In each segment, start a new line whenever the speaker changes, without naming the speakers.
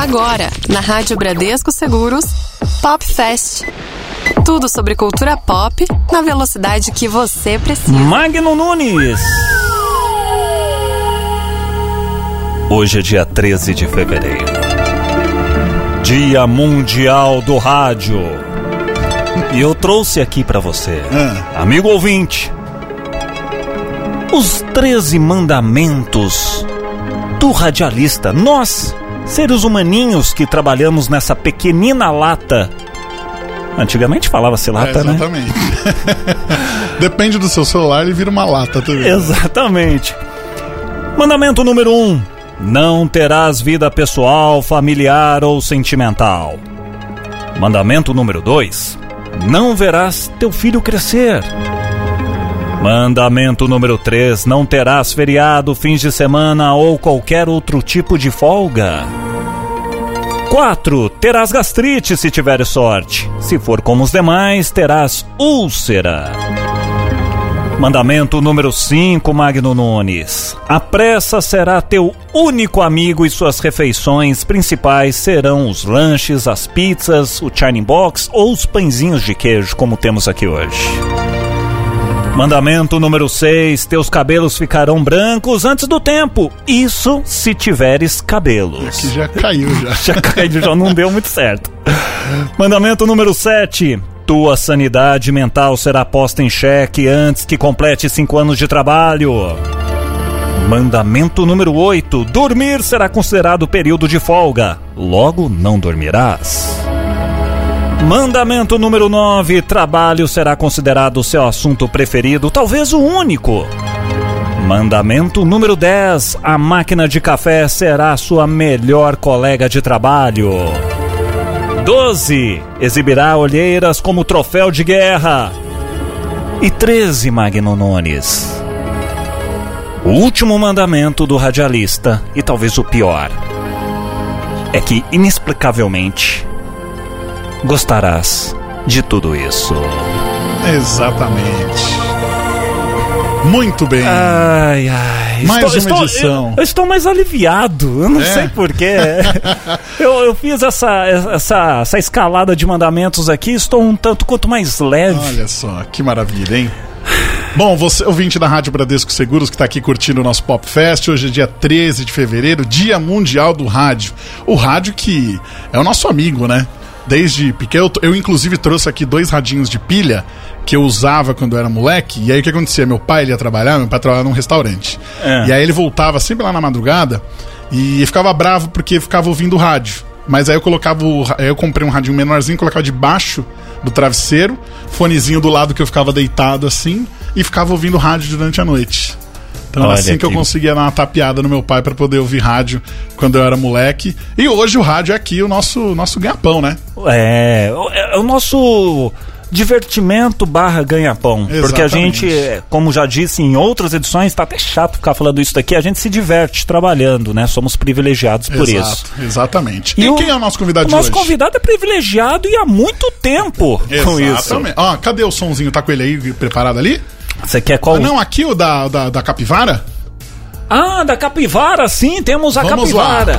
Agora, na Rádio Bradesco Seguros, Pop Fest. Tudo sobre cultura pop na velocidade que você precisa.
Magno Nunes. Hoje é dia 13 de fevereiro. Dia Mundial do Rádio. E eu trouxe aqui para você,
Ah.
amigo ouvinte, os 13 mandamentos do radialista. Nós, seres humaninhos que trabalhamos nessa pequenina lata. Antigamente falava-se
É,
lata, né?
exatamente. Depende do seu celular, ele vira uma lata também.
Exatamente. Mandamento número 1. Um, não terás vida pessoal, familiar ou sentimental. Mandamento número 2. Não verás teu filho crescer. Mandamento número 3. Não terás feriado, fins de semana ou qualquer outro tipo de folga. 4. Terás gastrite se tiveres sorte. Se for como os demais, terás úlcera. Mandamento número 5, Magno Nunes. A pressa será teu único amigo e suas refeições principais serão os lanches, as pizzas, o China Box ou os pãezinhos de queijo, como temos aqui hoje. Mandamento número 6, teus cabelos ficarão brancos antes do tempo. Isso se tiveres cabelos.
Que já caiu já.
Já caiu, já não deu muito certo. Mandamento número 7. Tua sanidade mental será posta em xeque antes que complete cinco anos de trabalho. Mandamento número 8. Dormir será considerado período de folga. Logo, não dormirás. Mandamento número 9. Trabalho será considerado seu assunto preferido, talvez o único. Mandamento número 10. A máquina de café será sua melhor colega de trabalho. 12. Exibirá olheiras como troféu de guerra. E 13, Magno Nunes. O último mandamento do radialista, e talvez o pior, é que, inexplicavelmente, gostarás de tudo isso.
Exatamente. Muito bem.
Ai, ai.
Mais uma edição.
Eu, eu estou mais aliviado. Eu não
É?
sei porquê. eu, eu fiz essa, essa, essa escalada de mandamentos aqui. Estou um tanto quanto mais leve.
Olha só, que maravilha, hein? Bom, você, ouvinte da Rádio Bradesco Seguros, que está aqui curtindo o nosso Pop Fest, hoje é dia 13 de fevereiro, Dia Mundial do Rádio. O rádio que é o nosso amigo, né? Desde pequeno, eu, eu inclusive trouxe aqui dois radinhos de pilha que eu usava quando eu era moleque. E aí o que acontecia? Meu pai ele ia trabalhar, meu pai trabalhava num restaurante.
É.
E aí ele voltava sempre lá na madrugada e ficava bravo porque ficava ouvindo rádio. Mas aí eu colocava o, eu comprei um radinho menorzinho, colocava debaixo do travesseiro, fonezinho do lado que eu ficava deitado assim e ficava ouvindo rádio durante a noite. Então era
Olha
assim que eu
que-
conseguia dar uma tapeada no meu pai para poder ouvir rádio quando eu era moleque. E hoje o rádio é aqui o nosso nosso ganha-pão, né?
É, é, é o nosso divertimento barra ganha-pão. Porque a
Exatamente.
gente, como já disse em outras edições, tá até chato ficar falando isso daqui, a gente se diverte trabalhando, né? Somos privilegiados por isso.
Exato, exatamente. E,
o-
quem é o nosso convidado
o nosso
hoje?
convidado é privilegiado e há muito tempo com isso.
Exatamente. Ó, cadê o sonzinho? Tá com ele aí preparado ali?
Você quer qual?
Ah, não, aqui o da, da, da capivara?
Ah, da capivara, sim, temos a
Vamos lá.
capivara.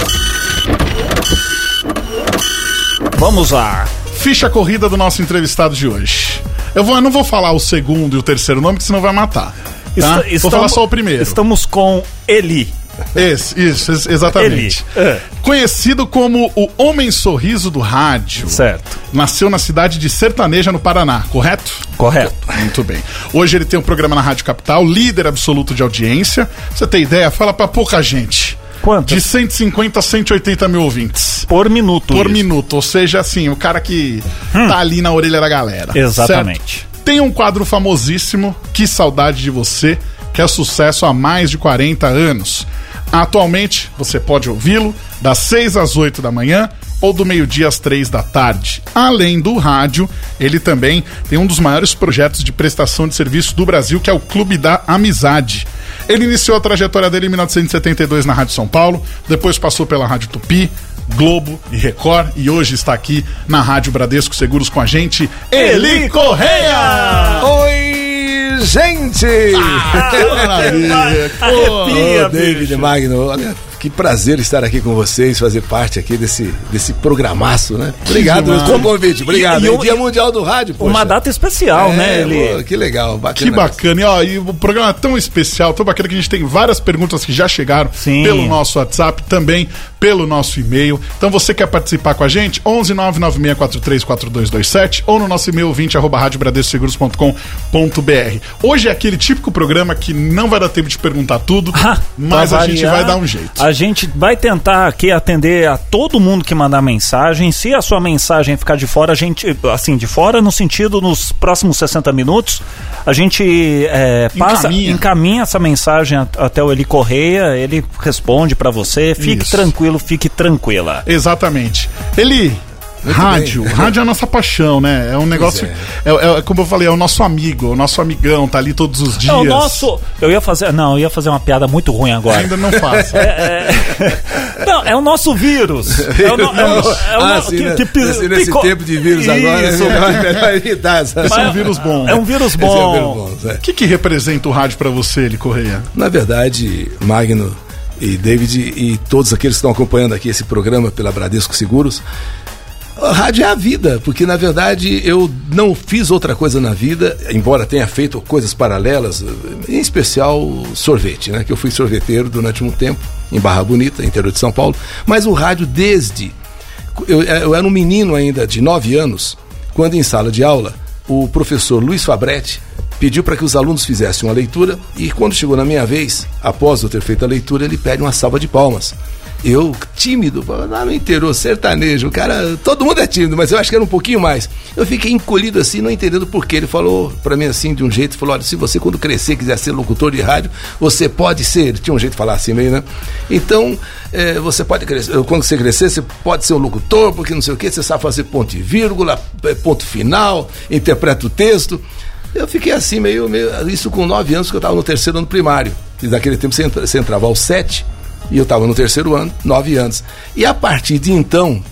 Vamos lá.
Ficha corrida do nosso entrevistado de hoje. Eu, vou, eu não vou falar o segundo e o terceiro nome, porque senão vai matar. Tá?
Est-
vou falar só o primeiro.
Estamos com Eli.
Esse, isso, ex- exatamente.
Eli. É.
Conhecido como o Homem Sorriso do Rádio.
Certo.
Nasceu na cidade de Sertaneja, no Paraná, correto?
Correto.
Muito bem. Hoje ele tem um programa na Rádio Capital, líder absoluto de audiência. Pra Você tem ideia? Fala pra pouca gente.
Quanto?
De 150 a 180 mil ouvintes.
Por minuto.
Por
isso.
minuto. Ou seja, assim, o cara que tá ali na orelha da galera.
Exatamente.
certo? Tem um quadro famosíssimo, Que Saudade de Você, que é sucesso há mais de 40 anos. Atualmente, você pode ouvi-lo das 6 às 8 da manhã ou do meio-dia às 3 da tarde. Além do rádio, ele também tem um dos maiores projetos de prestação de serviço do Brasil, que é o Clube da Amizade. Ele iniciou a trajetória dele em 1972 na Rádio São Paulo, depois passou pela Rádio Tupi, Globo e Record e hoje está aqui na Rádio Bradesco Seguros com a gente, Eli Correia!
Oi, gente!
Maravilha! Pô,
Arrepia,
Ô, David. Magno, olha, Que prazer estar aqui com vocês, fazer parte aqui desse, desse programaço, né? Obrigado pelo convite, obrigado. E, e, Dia Mundial do Rádio,
poxa. Uma data especial,
é,
né?
Ele... Pô, que legal,
bacana. Que bacana. E, ó, e o programa é tão especial, tão bacana que a gente tem várias perguntas que já chegaram Sim. pelo nosso WhatsApp, também pelo nosso e-mail. Então você quer participar com a gente? 11 996434227 ou no nosso e-mail 20 arroba radiobradescoseguros.com.br. Hoje é aquele típico programa que não vai dar tempo de perguntar tudo, ah, mas a gente vai dar um jeito.
A gente vai tentar aqui atender a todo mundo que mandar mensagem. Se a sua mensagem ficar de fora, a gente, assim, de fora no sentido nos próximos 60 minutos, a gente é, passa, encaminha. encaminha. essa mensagem até o Eli Correia, ele responde para você. Fique Isso. tranquilo, fique tranquila.
Exatamente. Eli, muito rádio, bem. rádio é a nossa paixão, né? É um negócio. É. É, é. como eu falei, é o nosso amigo, é o nosso amigão, tá ali todos os dias. É
o nosso. Eu ia fazer. Não, eu ia fazer uma piada muito ruim agora.
Ainda não faço.
É, é, não, é o nosso vírus. É o, no, é
é ah, sim, que, né? que, nesse, tempo de vírus Isso, agora, é melhor
evitar. Esse é um vírus bom.
É um vírus bom.
O que, que representa o rádio para você, ele Correia?
Na verdade, Magno e David e todos aqueles que estão acompanhando aqui esse programa pela Bradesco Seguros, a rádio é a vida, porque na verdade eu não fiz outra coisa na vida, embora tenha feito coisas paralelas, em especial sorvete, né? Que eu fui sorveteiro durante um tempo em Barra Bonita, interior de São Paulo. Mas o rádio desde eu, eu era um menino ainda de 9 anos, quando em sala de aula o professor Luiz Fabretti pediu para que os alunos fizessem uma leitura e quando chegou na minha vez, após eu ter feito a leitura, ele pede uma salva de palmas. Eu, tímido, lá no interior, sertanejo, o cara, todo mundo é tímido, mas eu acho que era um pouquinho mais. Eu fiquei encolhido assim, não entendendo por quê. Ele falou para mim assim, de um jeito, falou: olha, se você quando crescer quiser ser locutor de rádio, você pode ser. Tinha um jeito de falar assim meio, né? Então, é, você pode crescer, quando você crescer, você pode ser um locutor, porque não sei o quê, você sabe fazer ponto e vírgula, é, ponto final, interpreta o texto. Eu fiquei assim, meio, meio. Isso com nove anos, que eu estava no terceiro ano primário. E naquele tempo você, entra, você entrava aos sete e eu estava no terceiro ano, nove anos. E a partir de então,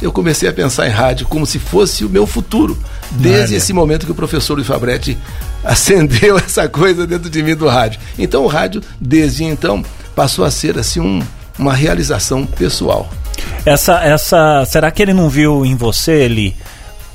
eu comecei a pensar em rádio como se fosse o meu futuro. Desde esse momento que o professor Luiz Fabretti acendeu essa coisa dentro de mim do rádio. Então o rádio, desde então, passou a ser assim um, uma realização pessoal.
Essa, essa, será que ele não viu em você, ele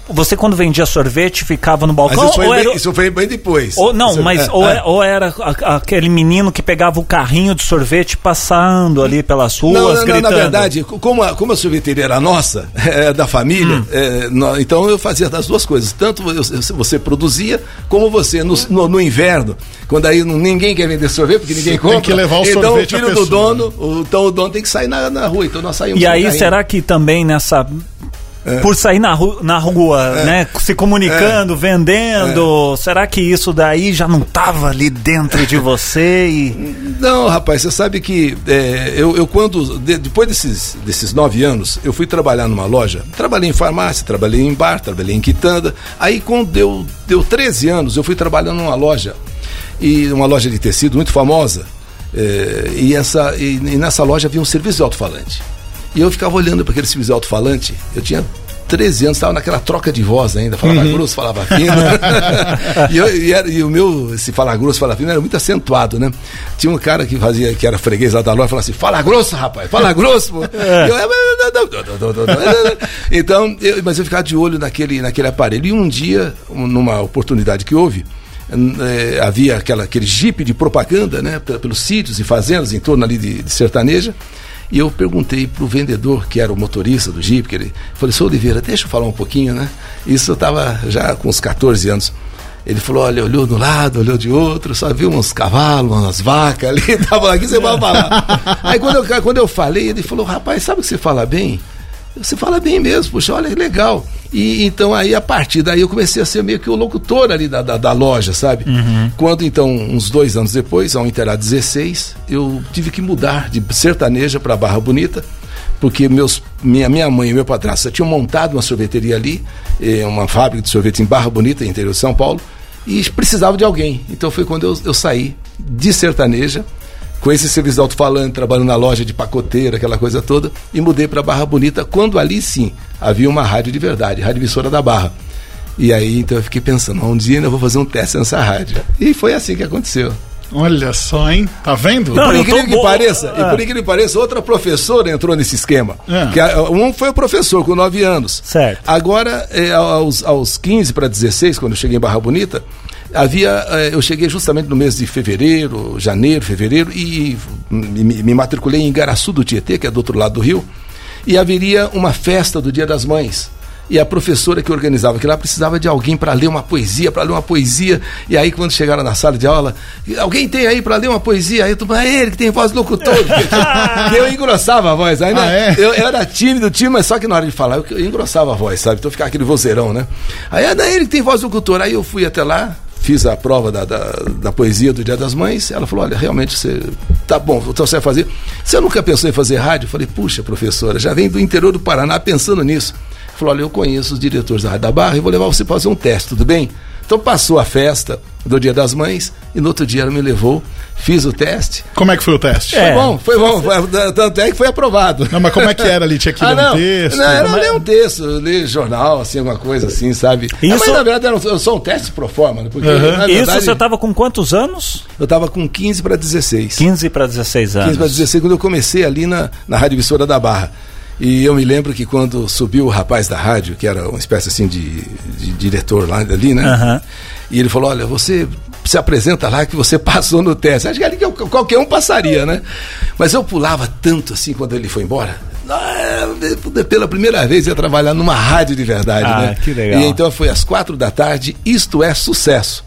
você quando vendia sorvete ficava no balcão?
Mas isso, foi, bem, era... isso foi bem depois.
Ou, não, mas é, ou, é. ou, era aquele menino que pegava o carrinho de sorvete passando ali pelas ruas, não, não, gritando.
Não, na verdade, como a, como a sorveteria era nossa, é, da família, hum. é, no, então eu fazia das duas coisas. Tanto eu, você produzia, como você no, no, no, inverno, quando aí ninguém quer vender sorvete, porque ninguém compra.
Tem que levar o
então,
sorvete
Então o filho do dono, o, então o dono tem que sair na, na rua. Então nós saímos
E aí, será que também nessa é. por sair na, ru na rua, é. né? Se comunicando, é. vendendo. É. Será que isso daí já não estava ali dentro de você? E...
Não, rapaz, você sabe que é, eu, eu, quando, de, depois desses, desses nove anos, eu fui trabalhar numa loja. Trabalhei em farmácia, trabalhei em bar, trabalhei em quitanda. Aí quando deu, deu 13 anos, eu fui trabalhando numa loja. E uma loja de tecido muito famosa. É, e, essa, e, e nessa loja havia um serviço de alto-falante. E eu ficava olhando para aquele serviço alto-falante. Eu tinha 13 anos, estava naquela troca de voz ainda, falava uhum. grosso, falava fino. e, eu, e, era, e, o meu, se falar grosso, falar fino, era muito acentuado, né? Tinha um cara que fazia, que era freguês lá da loja, falava assim, fala grosso, rapaz, fala grosso. É. Eu, então, eu, mas eu ficava de olho naquele, naquele aparelho. E um dia, numa oportunidade que houve, é, havia aquela, aquele jipe de propaganda, né? Pelos sítios e fazendas em torno ali de, de sertaneja. E eu perguntei para o vendedor, que era o motorista do Jeep, que ele falou, seu Oliveira, deixa eu falar um pouquinho, né? Isso eu estava já com uns 14 anos. Ele falou, olha, olhou de um lado, olhou de outro, só viu uns cavalos, umas vacas ali, tava aqui, você vai falar. Aí quando eu, quando eu falei, ele falou, rapaz, sabe que você fala bem? Você fala bem mesmo, puxa, olha que legal. E então aí, a partir daí, eu comecei a ser meio que o locutor ali da, da, da loja, sabe? Uhum. Quando então, uns dois anos depois, ao interar 16, eu tive que mudar de sertaneja para Barra Bonita, porque meus, minha, minha mãe e meu padrasto tinham montado uma sorveteria ali, eh, uma fábrica de sorvete em Barra Bonita, interior de São Paulo, e precisava de alguém. Então foi quando eu, eu saí de sertaneja com esse serviço de alto-falante, trabalhando na loja de pacoteira, aquela coisa toda, e mudei para Barra Bonita, quando ali sim havia uma rádio de verdade, Rádio Emissora da Barra. E aí então eu fiquei pensando, um dia eu vou fazer um teste nessa rádio. E foi assim que aconteceu.
Olha só, hein? Tá vendo?
Não,
por
eu
incrível que
bo-
pareça,
Ah.
e por incrível que pareça, outra professora entrou nesse esquema.
Ah.
Que a- um foi o professor com 9 anos.
Certo.
Agora, é, aos, aos 15 para 16, quando eu cheguei em Barra Bonita, havia. é, eu cheguei justamente no mês de fevereiro, janeiro, fevereiro, e me, matriculei em Igaraçu do Tietê, que é do outro lado do rio, e haveria uma festa do Dia das Mães. E a professora que organizava aquilo lá precisava de alguém para ler uma poesia, para ler uma poesia. E aí, quando chegaram na sala de aula, alguém tem aí para ler uma poesia? Aí eu tô, é ele que tem voz de locutor. Eu engrossava a voz. Aí, né,
Ah, é?
eu, eu era tímido, tímido, mas só que na hora de falar eu, eu engrossava a voz, sabe? Então ficava aquele vozeirão, né? Aí é daí ele que tem voz de locutor. Aí eu fui até lá, fiz a prova da, da, da poesia do Dia das Mães. Ela falou: Olha, realmente você. Tá bom, então você vai fazer. Você nunca pensou em fazer rádio? Eu falei: Puxa, professora, já vem do interior do Paraná pensando nisso. Falou: Olha, eu conheço os diretores da Rádio da Barra e vou levar você para fazer um teste, tudo bem? Então passou a festa do Dia das Mães e no outro dia ela me levou, fiz o teste.
Como é que foi o teste?
É.
Foi bom, foi bom. Foi- Tanto é que foi aprovado.
Não, mas como é que era ali? Tinha que ler
Ah, não.
um texto?
Não, era ler um texto, ler jornal, assim, alguma coisa assim, sabe?
Isso-
É, mas na verdade era só um teste pro forma, né? Porque,
Uhum.
na
Isso
verdade,
você tava com quantos anos?
eu tava com 15 para 16.
15 para 16 anos.
15 para 16, quando eu comecei ali na, na Rádio Emissora da Barra. E eu me lembro que quando subiu o rapaz da rádio, que era uma espécie assim de, de diretor lá ali, né?
Aham.
E ele falou: Olha, você se apresenta lá que você passou no teste. Acho que ali qualquer um passaria, né? Mas eu pulava tanto assim quando ele foi embora. Ah, Pela primeira vez eu ia trabalhar numa rádio de verdade,
Ah,
né?
que legal.
E então foi às quatro da tarde, isto é sucesso.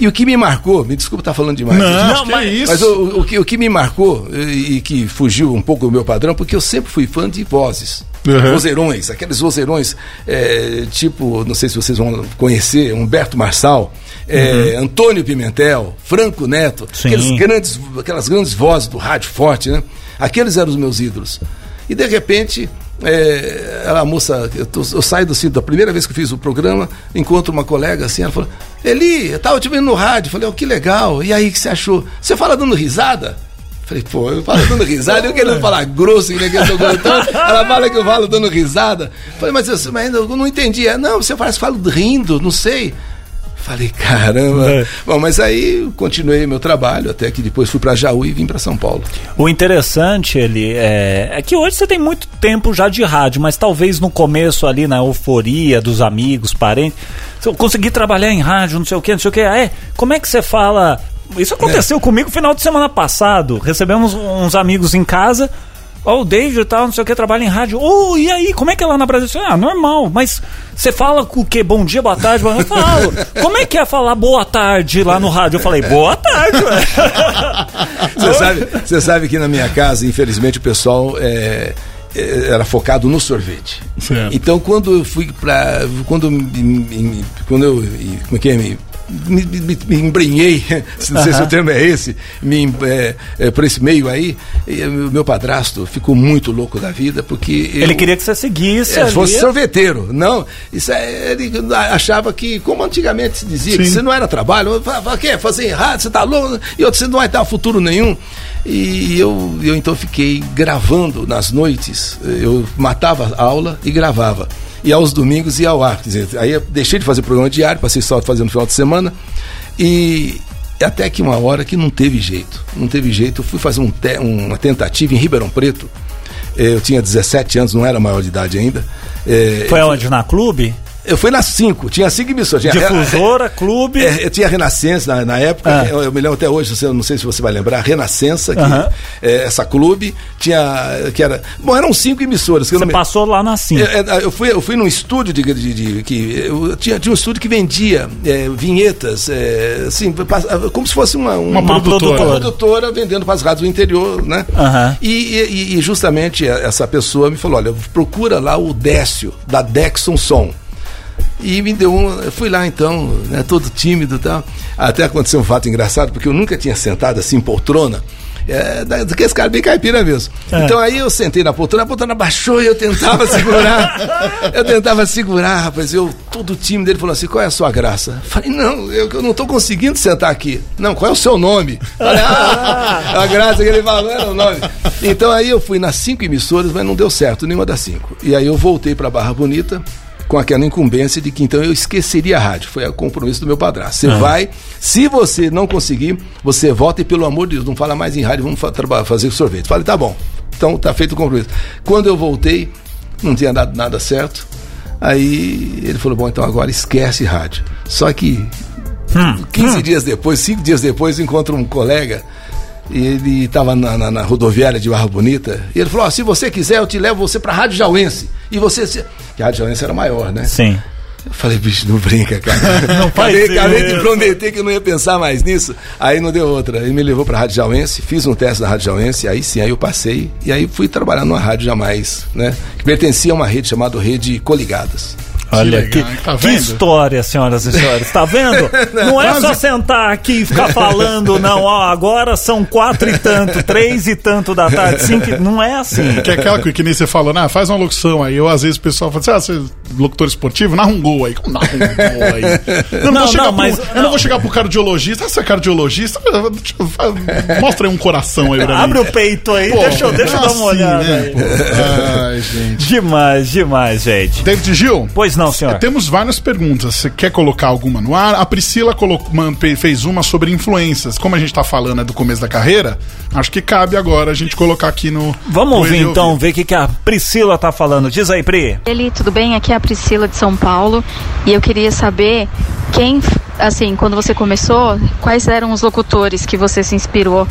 E o que me marcou, me desculpa estar falando demais.
Não,
Não, mas-
isso.
Mas o, o que, o que me marcou e, e que fugiu um pouco do meu padrão, porque eu sempre fui fã de vozes.
Uhum.
Vozeirões, aqueles vozeirões, é, tipo, não sei se vocês vão conhecer, Humberto Marçal, é, Antônio Pimentel, Franco Neto, aqueles grandes, aquelas grandes vozes do rádio forte, né? Aqueles eram os meus ídolos. E de repente, é, ela, a moça, eu, tô- eu saio do assim, da primeira vez que eu fiz o programa, encontro uma colega assim, ela falou, Eli, eu tava te vendo no rádio, falei, oh, que legal, e aí, o que você achou? Você fala dando risada? Falei, pô, eu falo dando risada, eu querendo falar grosso, que eu sou grotão, ela fala que eu falo dando risada. Falei, mas, eu, mas eu não entendi. É, não, você faz, fala rindo, não sei. Falei, caramba.
É.
Bom, mas aí eu continuei meu trabalho, até que depois fui para Jaú e vim para São Paulo.
O interessante, ele é, é que hoje você tem muito tempo já de rádio, mas talvez no começo ali, na euforia dos amigos, parentes, eu conseguir trabalhar em rádio, não sei o que, não sei o que, é, como é que você fala... Isso aconteceu
É.
comigo no final de semana passado, recebemos uns amigos em casa, ó, o David e tal, não sei o que, trabalha em rádio, ô, e aí, como é que é lá na Brasil? Ah, normal, mas você fala com o quê? Bom dia, boa tarde, boa noite? Eu falo, como é que é falar boa tarde lá no rádio? Eu falei, boa tarde, ué.
Você sabe, você sabe que na minha casa, infelizmente, o pessoal é, é, era focado no sorvete.
Certo.
Então, quando eu fui para. Quando, quando eu. Como é que é? Me, me, me, me embrenhei, não sei se o termo é esse, me, é, é, por esse meio aí, e, o meu padrasto ficou muito louco da vida, porque.
Ele
eu-
queria que você seguisse
é,
ali.
fosse sorveteiro. Não, isso é, ele achava que, como antigamente se dizia, que
Sim.
você não era trabalho, o que fazer errado, você tá louco, e outro, você não vai dar futuro nenhum. E eu, eu então fiquei gravando nas noites, eu matava a aula e gravava. E aos domingos ia ao ar. Quer dizer, aí eu deixei de fazer programa diário, passei só fazendo no final de semana. E até que uma hora que não teve jeito. Não teve jeito. Eu fui fazer um te- uma tentativa em Ribeirão Preto. Eh, Eu tinha 17 anos, não era maior de idade ainda. Eh,
Foi aonde? Na clube?
Eu fui nas cinco, tinha cinco emissões. Tinha
Difusora, clube.
É, eu tinha Renascença na, na época,
Ah.
eu, eu me lembro até hoje, você, não sei se você vai lembrar, Renascença, que,
Aham.
é, essa clube, tinha. que era. Bom, eram cinco emissoras. Eu
Você
me-
passou lá na 5.
é, é, eu, fui, eu fui num estúdio de, de- de- que eu tinha, tinha um estúdio que vendia é, vinhetas, é, assim, como se fosse uma, um-
Uma produtora.
uma produtora vendendo para as rádios do interior, né?
Aham.
E, e- e justamente essa pessoa me falou: olha, procura lá o Décio, da Dexon Som. E me deu um. Eu fui lá então, né, todo tímido e tal. Até aconteceu um fato engraçado, porque eu nunca tinha sentado assim em poltrona. É, daqueles caras bem caipira mesmo.
É.
Então aí eu sentei na poltrona, a poltrona baixou e eu tentava segurar. eu tentava segurar, rapaz. Eu, todo tímido, ele falou assim: qual é a sua graça? Falei, não, eu, eu não estou conseguindo sentar aqui. Não, qual é o seu nome? Falei, ah, a graça que ele falou era o nome. Então aí eu fui nas cinco emissoras, mas não deu certo, nenhuma das cinco. E aí eu voltei para Barra Bonita com aquela incumbência de que então eu esqueceria a rádio. Foi o compromisso do meu padrasto. Você vai, se você não conseguir, você volta e pelo amor de Deus, não fala mais em rádio, vamos fa fazer sorvete. Falei, tá bom. Então tá feito o compromisso. Quando eu voltei, não tinha dado nada certo. Aí ele falou: Bom, então agora esquece rádio. Só que hum, 15 hum. dias depois, 5 dias depois, encontro um colega. E ele estava na, na, na, rodoviária de Barra Bonita. E ele falou: oh, se você quiser, eu te levo você para Rádio Jauense. E você. Se... Que a Rádio Jauense era maior, né?
Sim.
Eu falei, bicho, não brinca, cara. não faz acabei, acabei de prometer que eu não ia pensar mais nisso. Aí não deu outra. Ele me levou para a Rádio Jauense, fiz um teste na Rádio Jauense, aí sim, aí eu passei. E aí fui trabalhar numa rádio jamais, né? Que pertencia a uma rede chamada Rede Coligadas.
Olha que, que, tá que, história, senhoras e senhores. Tá vendo? Não é só sentar aqui e ficar falando, não. Ó, agora são quatro e tanto, três e tanto da tarde, cinco. Não é assim.
Que é aquela que, que nem você falou, né? Faz uma locução aí. Eu, às vezes, o pessoal fala assim: ah, você é locutor esportivo? Narra um gol aí. Como narra um gol aí? Eu não, não, não mas. Pro, eu não vou chegar pro cardiologista. Ah, você é cardiologista? Mostra aí um coração aí pra
Abre mim. o peito aí, Pô, deixa, deixa eu dar uma assim, olhada. Né? Ai, gente. Demais, demais, gente.
David Gil?
Pois não, senhor.
Temos várias perguntas. Você quer colocar alguma no ar? A Priscila colocou, fez uma sobre influências. Como a gente está falando é do começo da carreira, acho que cabe agora a gente colocar aqui no.
Vamos ouvir então, ouvir. ver o que, que a Priscila está falando. Diz aí, Pri.
Ele, tudo bem? Aqui é a Priscila de São Paulo e eu queria saber quem, assim, quando você começou, quais eram os locutores que você se inspirou?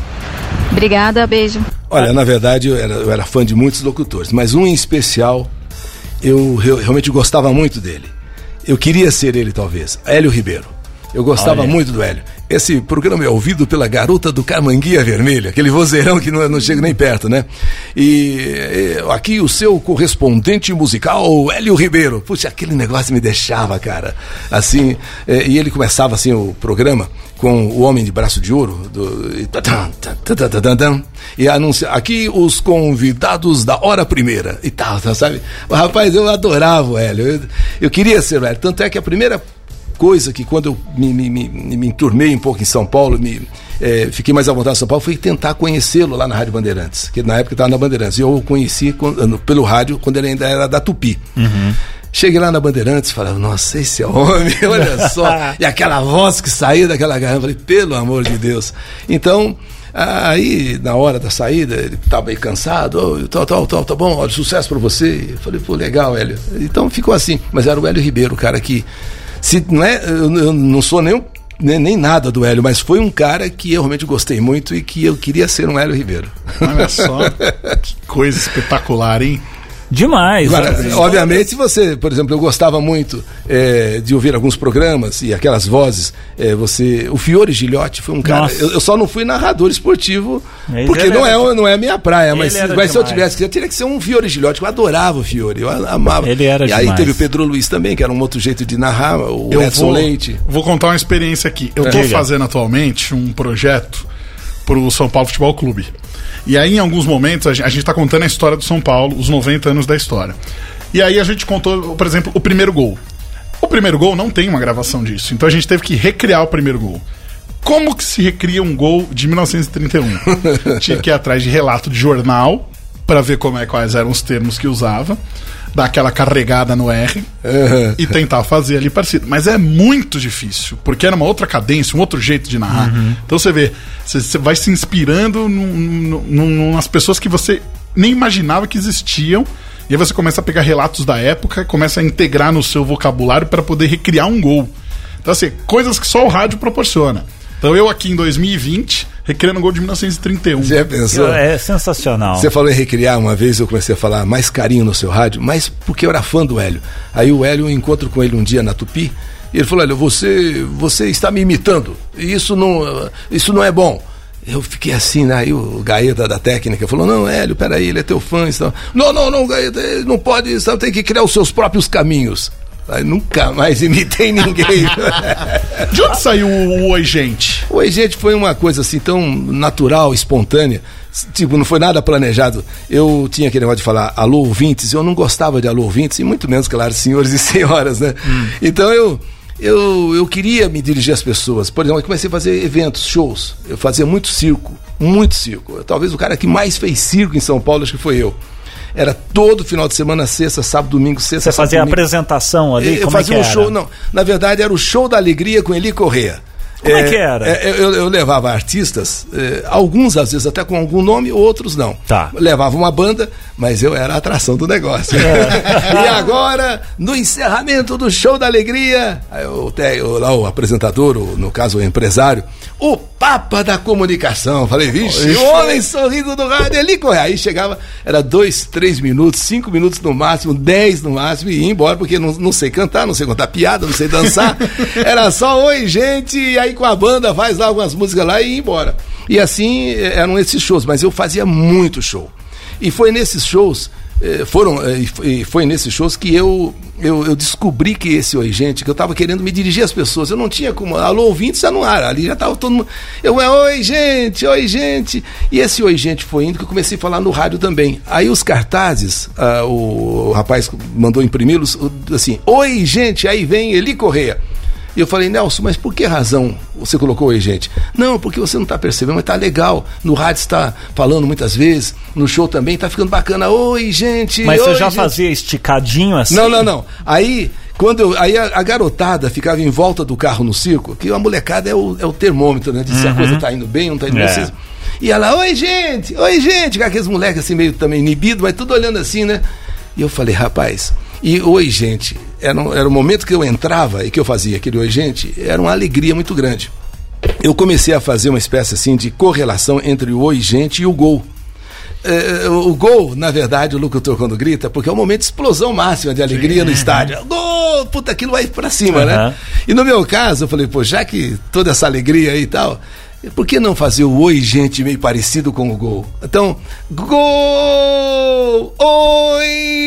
Obrigada, beijo.
Olha, na verdade eu era, eu era fã de muitos locutores, mas um em especial eu, realmente gostava muito dele. Eu queria ser ele, talvez. Hélio Ribeiro. Eu gostava Olha. muito do Hélio. Esse programa é ouvido pela garota do Carmanguia Vermelha, aquele vozeirão que não, não chega nem perto, né? E, e, aqui o seu correspondente musical, Hélio Ribeiro. Puxa, aquele negócio me deixava, cara. Assim, é, e ele começava assim o programa com o Homem de Braço de Ouro. Do, e, e anuncia aqui os convidados da hora primeira e tal, sabe? Rapaz, eu adorava o Hélio. Eu, eu queria ser o Hélio. Tanto é que a primeira coisa que quando eu me, me, me, me enturmei um pouco em São Paulo, me, é, fiquei mais à vontade em São Paulo, foi tentar conhecê-lo lá na Rádio Bandeirantes, que na época estava na Bandeirantes. E eu o conheci quando, pelo rádio quando ele ainda era da Tupi. Uhum. Cheguei lá na Bandeirantes e falava, nossa, esse é homem, olha só. e aquela voz que saía daquela garrafa, falei, pelo amor de Deus. Então, Aí, na hora da saída, ele estava meio cansado, oh, tal, tal, tal, tá bom, olha, sucesso para você. Eu falei, pô, legal, Hélio. Então ficou assim. Mas era o Hélio Ribeiro, o cara que se não é, eu, não sou nem, nem, nem, nada do Hélio, mas foi um cara que eu realmente gostei muito e que eu queria ser um Hélio Ribeiro.
Olha só, que coisa espetacular, hein?
Demais. Agora,
né? obviamente, você, por exemplo, eu gostava muito é, de ouvir alguns programas e aquelas vozes. É, você, o Fiore Gilhote foi um cara. Eu, eu, só não fui narrador esportivo porque não é, não é a minha praia. Mas, mas se eu tivesse, eu teria que ser um Fiore Gilhote. Eu adorava o Fiore, eu amava.
Ele era
E
demais.
aí teve o Pedro Luiz também, que era um outro jeito de narrar, o eu Edson
vou,
Leite.
Vou contar uma experiência aqui. Eu estou fazendo atualmente um projeto para o São Paulo Futebol Clube. E aí, em alguns momentos, a gente está contando a história do São Paulo, os 90 anos da história. E aí a gente contou, por exemplo, o primeiro gol. O primeiro gol não tem uma gravação disso, então a gente teve que recriar o primeiro gol. Como que se recria um gol de 1931? Tinha que ir atrás de relato de jornal para ver como é quais eram os termos que usava dar aquela carregada no R uhum. e tentar fazer ali parecido. Mas é muito difícil, porque era uma outra cadência, um outro jeito de narrar. Uhum. Então você vê, você, você vai se inspirando num, num, nas pessoas que você nem imaginava que existiam. E aí você começa a pegar relatos da época, começa a integrar no seu vocabulário para poder recriar um gol. Então, assim, coisas que só o rádio proporciona. Então eu aqui em 2020, recriando o gol de 1931.
Você pensou?
É sensacional.
Você falou em recriar uma vez, eu comecei a falar mais carinho no seu rádio, mas porque eu era fã do Hélio. Aí o Hélio, eu encontro com ele um dia na Tupi, e ele falou: Hélio, você, você está me imitando, e isso não, isso não é bom. Eu fiquei assim, né? Aí o Gaeta da técnica falou: Não, Hélio, peraí, ele é teu fã. Então, não, não, não, Gaeta, não pode, você tem que criar os seus próprios caminhos. Aí nunca mais imitei ninguém.
De onde saiu o Oi Gente?
O Oi Gente foi uma coisa assim tão natural, espontânea. Tipo, não foi nada planejado. Eu tinha aquele negócio de falar alô ouvintes, eu não gostava de alô ouvintes, e muito menos, claro, senhores e senhoras, né? Hum. Então eu, eu, eu queria me dirigir às pessoas. Por exemplo, eu comecei a fazer eventos, shows. Eu fazia muito circo, muito circo. Talvez o cara que mais fez circo em São Paulo, acho que foi eu. Era todo final de semana, sexta, sábado, domingo, sexta,
Você fazia a apresentação ali?
Eu
como
fazia
é
um
que
show,
era?
não. Na verdade, era o show da alegria com Eli Correa.
Como é que era?
eu, eu levava artistas, eh, alguns às vezes até com algum nome, outros não.
Tá.
Levava uma banda, mas eu era a atração do negócio.
É.
e agora, no encerramento do show da alegria, te- o- lá o apresentador, o- no caso o empresário, o Papa da Comunicação. Falei, vixe, o homem sorrindo do rádio, Eli Correa. Aí chegava, era dois, três minutos, cinco minutos no máximo, dez no máximo, e ia embora, porque não, não sei cantar, não sei contar piada, não sei dançar. Era só oi, gente, e aí com a banda faz lá algumas músicas lá e ia embora. E assim eh, eram esses shows, mas eu fazia muito show. E foi nesses shows, eh, foram, eh, e foi- nesses shows que eu, eu, eu descobri que esse Oi Gente, que eu estava querendo me dirigir às pessoas. Eu não tinha como. Alô, ouvintes, está no ar. Ali já estava todo mundo. Eu, é Oi Gente, Oi Gente. E esse Oi Gente foi indo que eu comecei a falar no rádio também. Aí os cartazes, ah, o, rapaz mandou imprimi-los, assim: Oi Gente, aí vem Eli Correia. E eu falei, Nelson, mas por que razão você colocou aí, gente? Não, porque você não está percebendo, mas tá legal. No rádio está falando muitas vezes, no show também, tá ficando bacana. Oi, gente.
Mas você
oi,
já
gente."
fazia esticadinho assim?
Não, não, não. Aí, quando eu, aí a, a garotada ficava em volta do carro no circo, que a molecada é o, é o termômetro, né? De se a coisa tá indo bem ou não tá indo bem.
É.
Vocês- E ela, oi, gente, oi, gente. Com aqueles moleques assim, meio também inibido, mas tudo olhando assim, né? E eu falei, rapaz, e oi, gente, era, um- era o momento que eu entrava e que eu fazia aquele oi, gente, era uma alegria muito grande. Eu comecei a fazer uma espécie assim de correlação entre o oi, gente e o gol. É, o gol, na verdade, o locutor quando grita, porque é um momento de explosão máxima de alegria no estádio. Gol! Puta, aquilo vai pra cima,
Aham.
né? E no meu caso, eu falei, pô, já que toda essa alegria aí e tal, por que não fazer o oi, gente, meio parecido com o gol? Então, gol! Oi,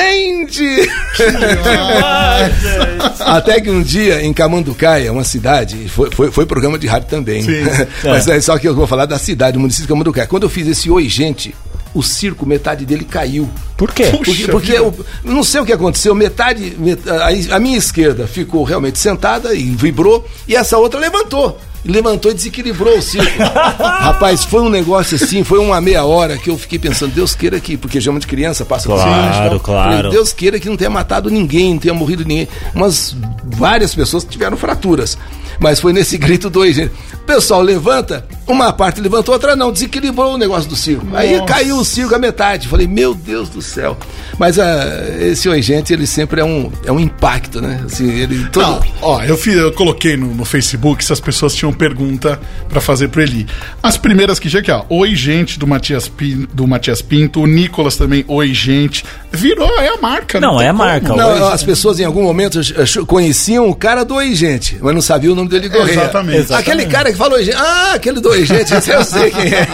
gente! Até que um dia, em Camanducaia, uma cidade, foi, foi, foi programa de rádio também.
Sim.
Mas é só que eu vou falar da cidade, o município de Camanducaia. Quando eu fiz esse Oi, gente, o circo, metade dele caiu.
Por quê?
Puxa
Porque, eu não sei o que aconteceu, metade, met- a, a minha esquerda ficou realmente sentada e vibrou, e essa outra levantou. Levantou e desequilibrou o circo. Rapaz, foi um negócio assim, foi uma meia hora que eu fiquei pensando, Deus queira que, porque chama de criança, passa por
Claro,
cima, e tal.
claro.
Falei, Deus queira que não tenha matado ninguém, não tenha morrido ninguém. Mas várias pessoas tiveram fraturas. Mas foi nesse grito do gente. Pessoal levanta, uma parte levantou, outra não, desequilibrou o negócio do circo. Aí
Nossa.
caiu o circo a metade. Falei, meu Deus do céu. Mas ah, esse Oi Gente, ele sempre é um, é um impacto, né? Assim, ele todo.
Não, ó, eu, fiz, eu coloquei no, no Facebook se as pessoas tinham pergunta pra fazer pro Eli. As primeiras que chegam aqui, ó. Oi, gente, do Matias, Pinto, do Matias Pinto. O Nicolas também, oi, gente. Virou, é a marca.
Não,
tem
é a marca,
Não,
Oi,
as pessoas em algum momento conheciam o cara do Oi Gente, mas não sabiam o nome dele Correia.
Exatamente.
Aquele
Exatamente.
cara que falou Oi Gente. Ah, aquele do Oi Gente, esse eu sei quem é.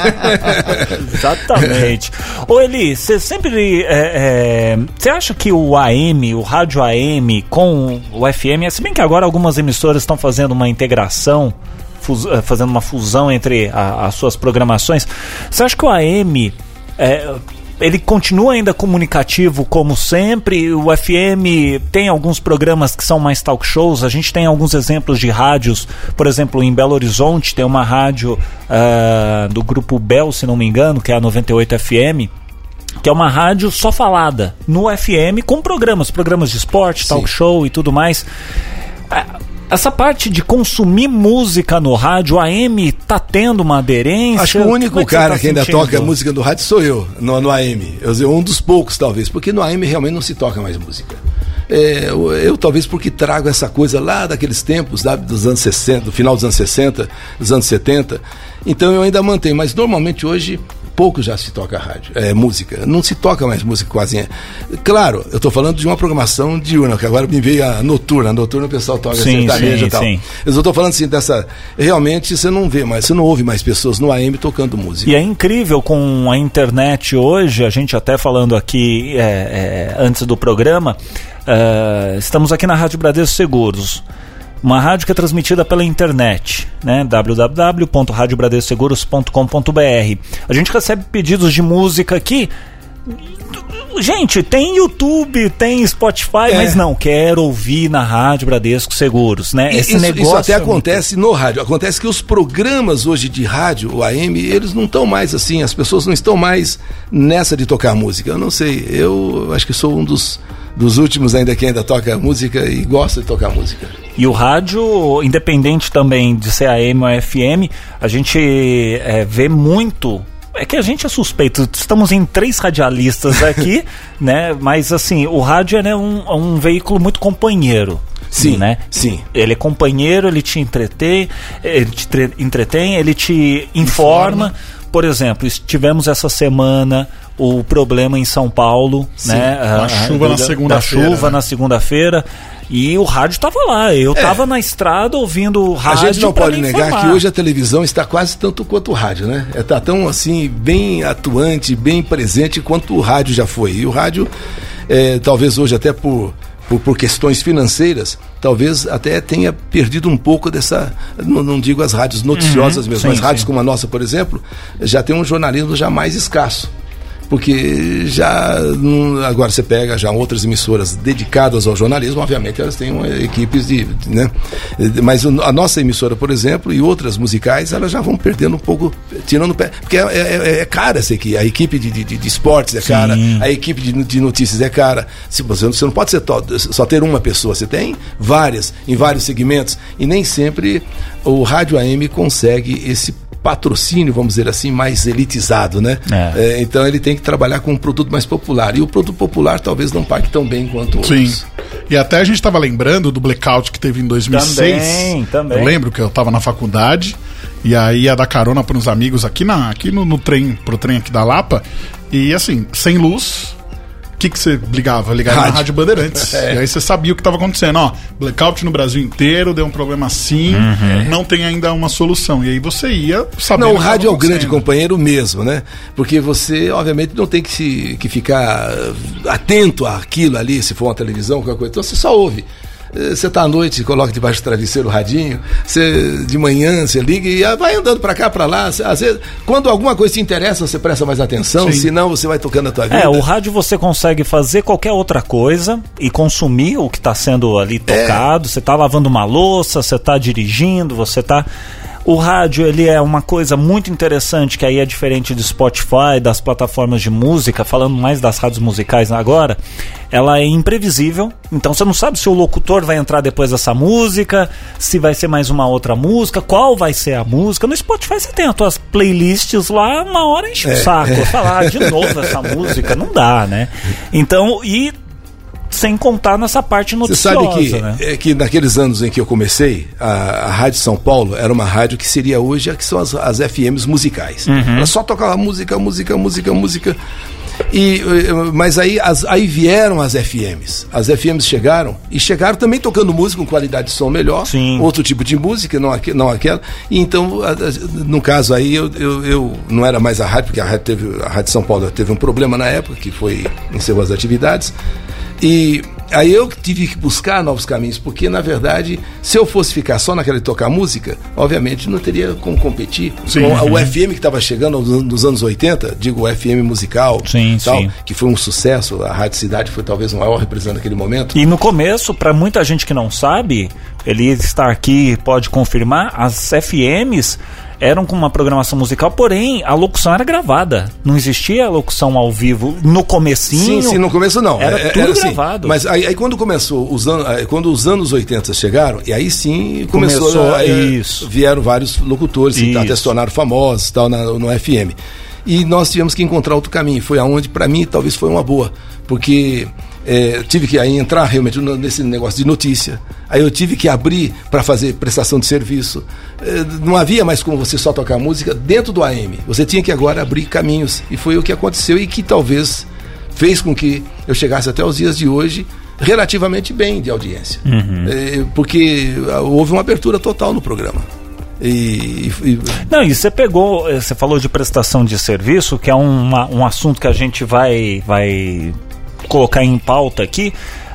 Exatamente. Ô Eli, você sempre. é, é, Você acha que o AM, o rádio AM com o FM, se bem que agora algumas emissoras estão fazendo uma integração, fus- eh, fazendo uma fusão entre a- as suas programações, você acha que o AM. é, ele continua ainda comunicativo como sempre. O FM tem alguns programas que são mais talk shows. A gente tem alguns exemplos de rádios. Por exemplo, em Belo Horizonte tem uma rádio ah, do grupo Bel, se não me engano, que é a 98 FM. Que é uma rádio só falada no FM com programas, programas de esporte, talk show e tudo mais. Essa parte de consumir música no rádio, a AM tá tendo uma aderência?
Acho que o único
é você
cara
tá
que ainda
sentindo?
toca música do rádio sou eu, no, no AM. Eu um dos poucos, talvez, porque no AM realmente não se toca mais música. É, eu, eu, talvez porque trago essa coisa lá daqueles tempos, sabe, dos anos 60, do final dos anos 60, dos anos 70. Então eu ainda mantenho, mas normalmente hoje pouco já se toca rádio, é, música. Não se toca mais música quase. Claro, eu estou falando de uma programação diurna, que agora me veio a noturna. A noturna o pessoal toca
Sim,
sertaneja e tal.
sim.
Eu estou falando assim dessa. Realmente você não vê mais, você não ouve mais pessoas no AM tocando música.
E é incrível com a internet hoje, a gente até falando aqui é, é, antes do programa, é, estamos aqui na Rádio Bradesco Seguros. Uma rádio que é transmitida pela internet, né? www.radiobradescoseguros.com.br. A gente recebe pedidos de música aqui Gente, tem YouTube, tem Spotify,
É.
mas não, quero ouvir na Rádio Bradesco Seguros, né? Esse
isso,
negócio.
isso até
é muito-
acontece no rádio. Acontece que os programas hoje de rádio, o AM, eles não estão mais assim, as pessoas não estão mais nessa de tocar música. Eu não sei, eu acho que sou um dos, dos últimos ainda que ainda toca música e gosta de tocar música.
E o rádio, independente também de ser AM ou FM, a gente é, vê muito. É que a gente é suspeito, estamos em três radialistas aqui, né? Mas assim, o rádio é né, um, é um veículo muito companheiro.
Sim,
né?
sim.
Ele é companheiro, ele te entretém, ele te tre- entretém, ele te informa. Por exemplo, tivemos essa semana o problema em São Paulo, né?
a
A-
chuva na
da-
segunda-feira,
Da chuva
né?
na segunda-feira. E o rádio tava lá. Eu tava na estrada ouvindo o
É. A
rádio.
gente não pode negar
informar.
que hoje a televisão está quase tanto quanto o rádio, né? Está tão assim, bem atuante, bem presente quanto o rádio já foi. E o rádio, eh, talvez hoje até por, por, por questões financeiras, talvez até tenha perdido um pouco dessa. Não, não digo as rádios noticiosas mesmo,
sim,
mas rádios
sim.
como a nossa, por exemplo, já tem um jornalismo já mais escasso. Porque já agora você pega já outras emissoras dedicadas ao jornalismo, obviamente elas têm uma, equipes de, né? Mas a nossa emissora, por exemplo, e outras musicais, elas já vão perdendo um pouco, tirando o pé, porque é, é, é cara essa aqui, a equipe de, de, de esportes é cara, a equipe de, de notícias é cara. Se você, você não pode ser to- só ter uma pessoa, você tem várias em vários segmentos e nem sempre o rádio AM consegue esse patrocínio, vamos dizer assim, mais elitizado, né?
É.
É, então ele tem que trabalhar com um produto mais popular. E o produto popular talvez não pague tão bem quanto
Sim.
outros.
E até a gente tava lembrando do blackout que teve em 2006.
Também, também.
Eu lembro que eu tava na faculdade e aí ia dar carona para uns amigos aqui, na, aqui no, no trem, pro trem aqui da Lapa. E assim, sem luz. Que, que você ligava? Ligava na
Rádio.
Rádio Bandeirantes.
É.
E aí você sabia o que estava acontecendo. Ó, blackout no Brasil inteiro, deu um problema assim, não tem ainda uma solução. E aí você ia sabendo.
Não, o rádio é o grande companheiro mesmo, né? Porque você, obviamente, não tem que, se, que ficar eh, atento àquilo ali, se for uma televisão, qualquer coisa. Então você só ouve. Eh, Você tá à noite, coloca debaixo do travesseiro o radinho, você, de manhã você liga e ah, vai andando pra cá, pra lá. Às vezes, quando alguma coisa te interessa, você presta mais atenção,
Sim.
senão você vai tocando a tua vida.
É, o rádio você consegue fazer qualquer outra coisa e consumir o que está sendo ali tocado. Você está lavando uma louça, você está dirigindo, você está. O rádio ele é uma coisa muito interessante que aí é diferente do Spotify, das plataformas de música, falando mais das rádios musicais agora. Ela é imprevisível, então você não sabe se o locutor vai entrar depois dessa música, se vai ser mais uma outra música, qual vai ser a música. No Spotify você tem as tuas playlists lá, uma hora enche o saco. Falar de novo essa música, não dá, né? Então, e sem contar nessa parte
Você
noticiosa,
sabe que,
né?
é, que naqueles anos em que eu comecei, a, a Rádio São Paulo era uma rádio que seria hoje a que são as, as FMs musicais.
Uhum.
Ela só tocava música, música, música, música. E, eh, mas aí, as, aí vieram as FMs. As FMs chegaram e chegaram também tocando música com qualidade de som melhor,
Sim.
outro tipo de música, não, aque- não aquela. E então, no caso aí, eu, eu, eu não era mais a rádio, porque a rádio, teve, a rádio São Paulo teve um problema na época, que foi encerrou as atividades. E aí eu tive que buscar novos caminhos, porque na verdade, se eu fosse ficar só naquela de tocar música, obviamente não teria como competir
Sim.
com a- FM que estava chegando nos anos- nos anos 80, digo o FM musical,
Sim,
tal,
sim.
que foi um sucesso, a Rádio Cidade foi talvez o maior representante naquele momento.
E no começo, para muita gente que não sabe, ele está aqui pode confirmar, as FMs eram com uma programação musical, porém a locução era gravada. Não existia locução ao vivo no comecinho.
Sim, sim, no começo não.
Era
É-
tudo
assim.
gravado.
Mas aí, aí quando começou os anos, quando os anos 80 chegaram, e aí sim começou,
Começou,
a-
isso.
vieram vários locutores
Isso.
até se tornaram famosos tal na, no FM. E nós tivemos que encontrar outro caminho. Foi aonde para mim talvez foi uma boa, porque é, tive que aí entrar realmente nesse negócio de notícia. Aí eu tive que abrir para fazer prestação de serviço. É, não havia mais como você só tocar música dentro do AM. Você tinha que agora abrir caminhos. E foi o que aconteceu e que talvez fez com que eu chegasse até os dias de hoje relativamente bem de audiência. É, porque ah, houve uma abertura total no programa. E, e-
Não, e você pegou, eh, você falou de prestação de serviço, que é uma- um assunto que a gente vai, vai colocar em pauta aqui.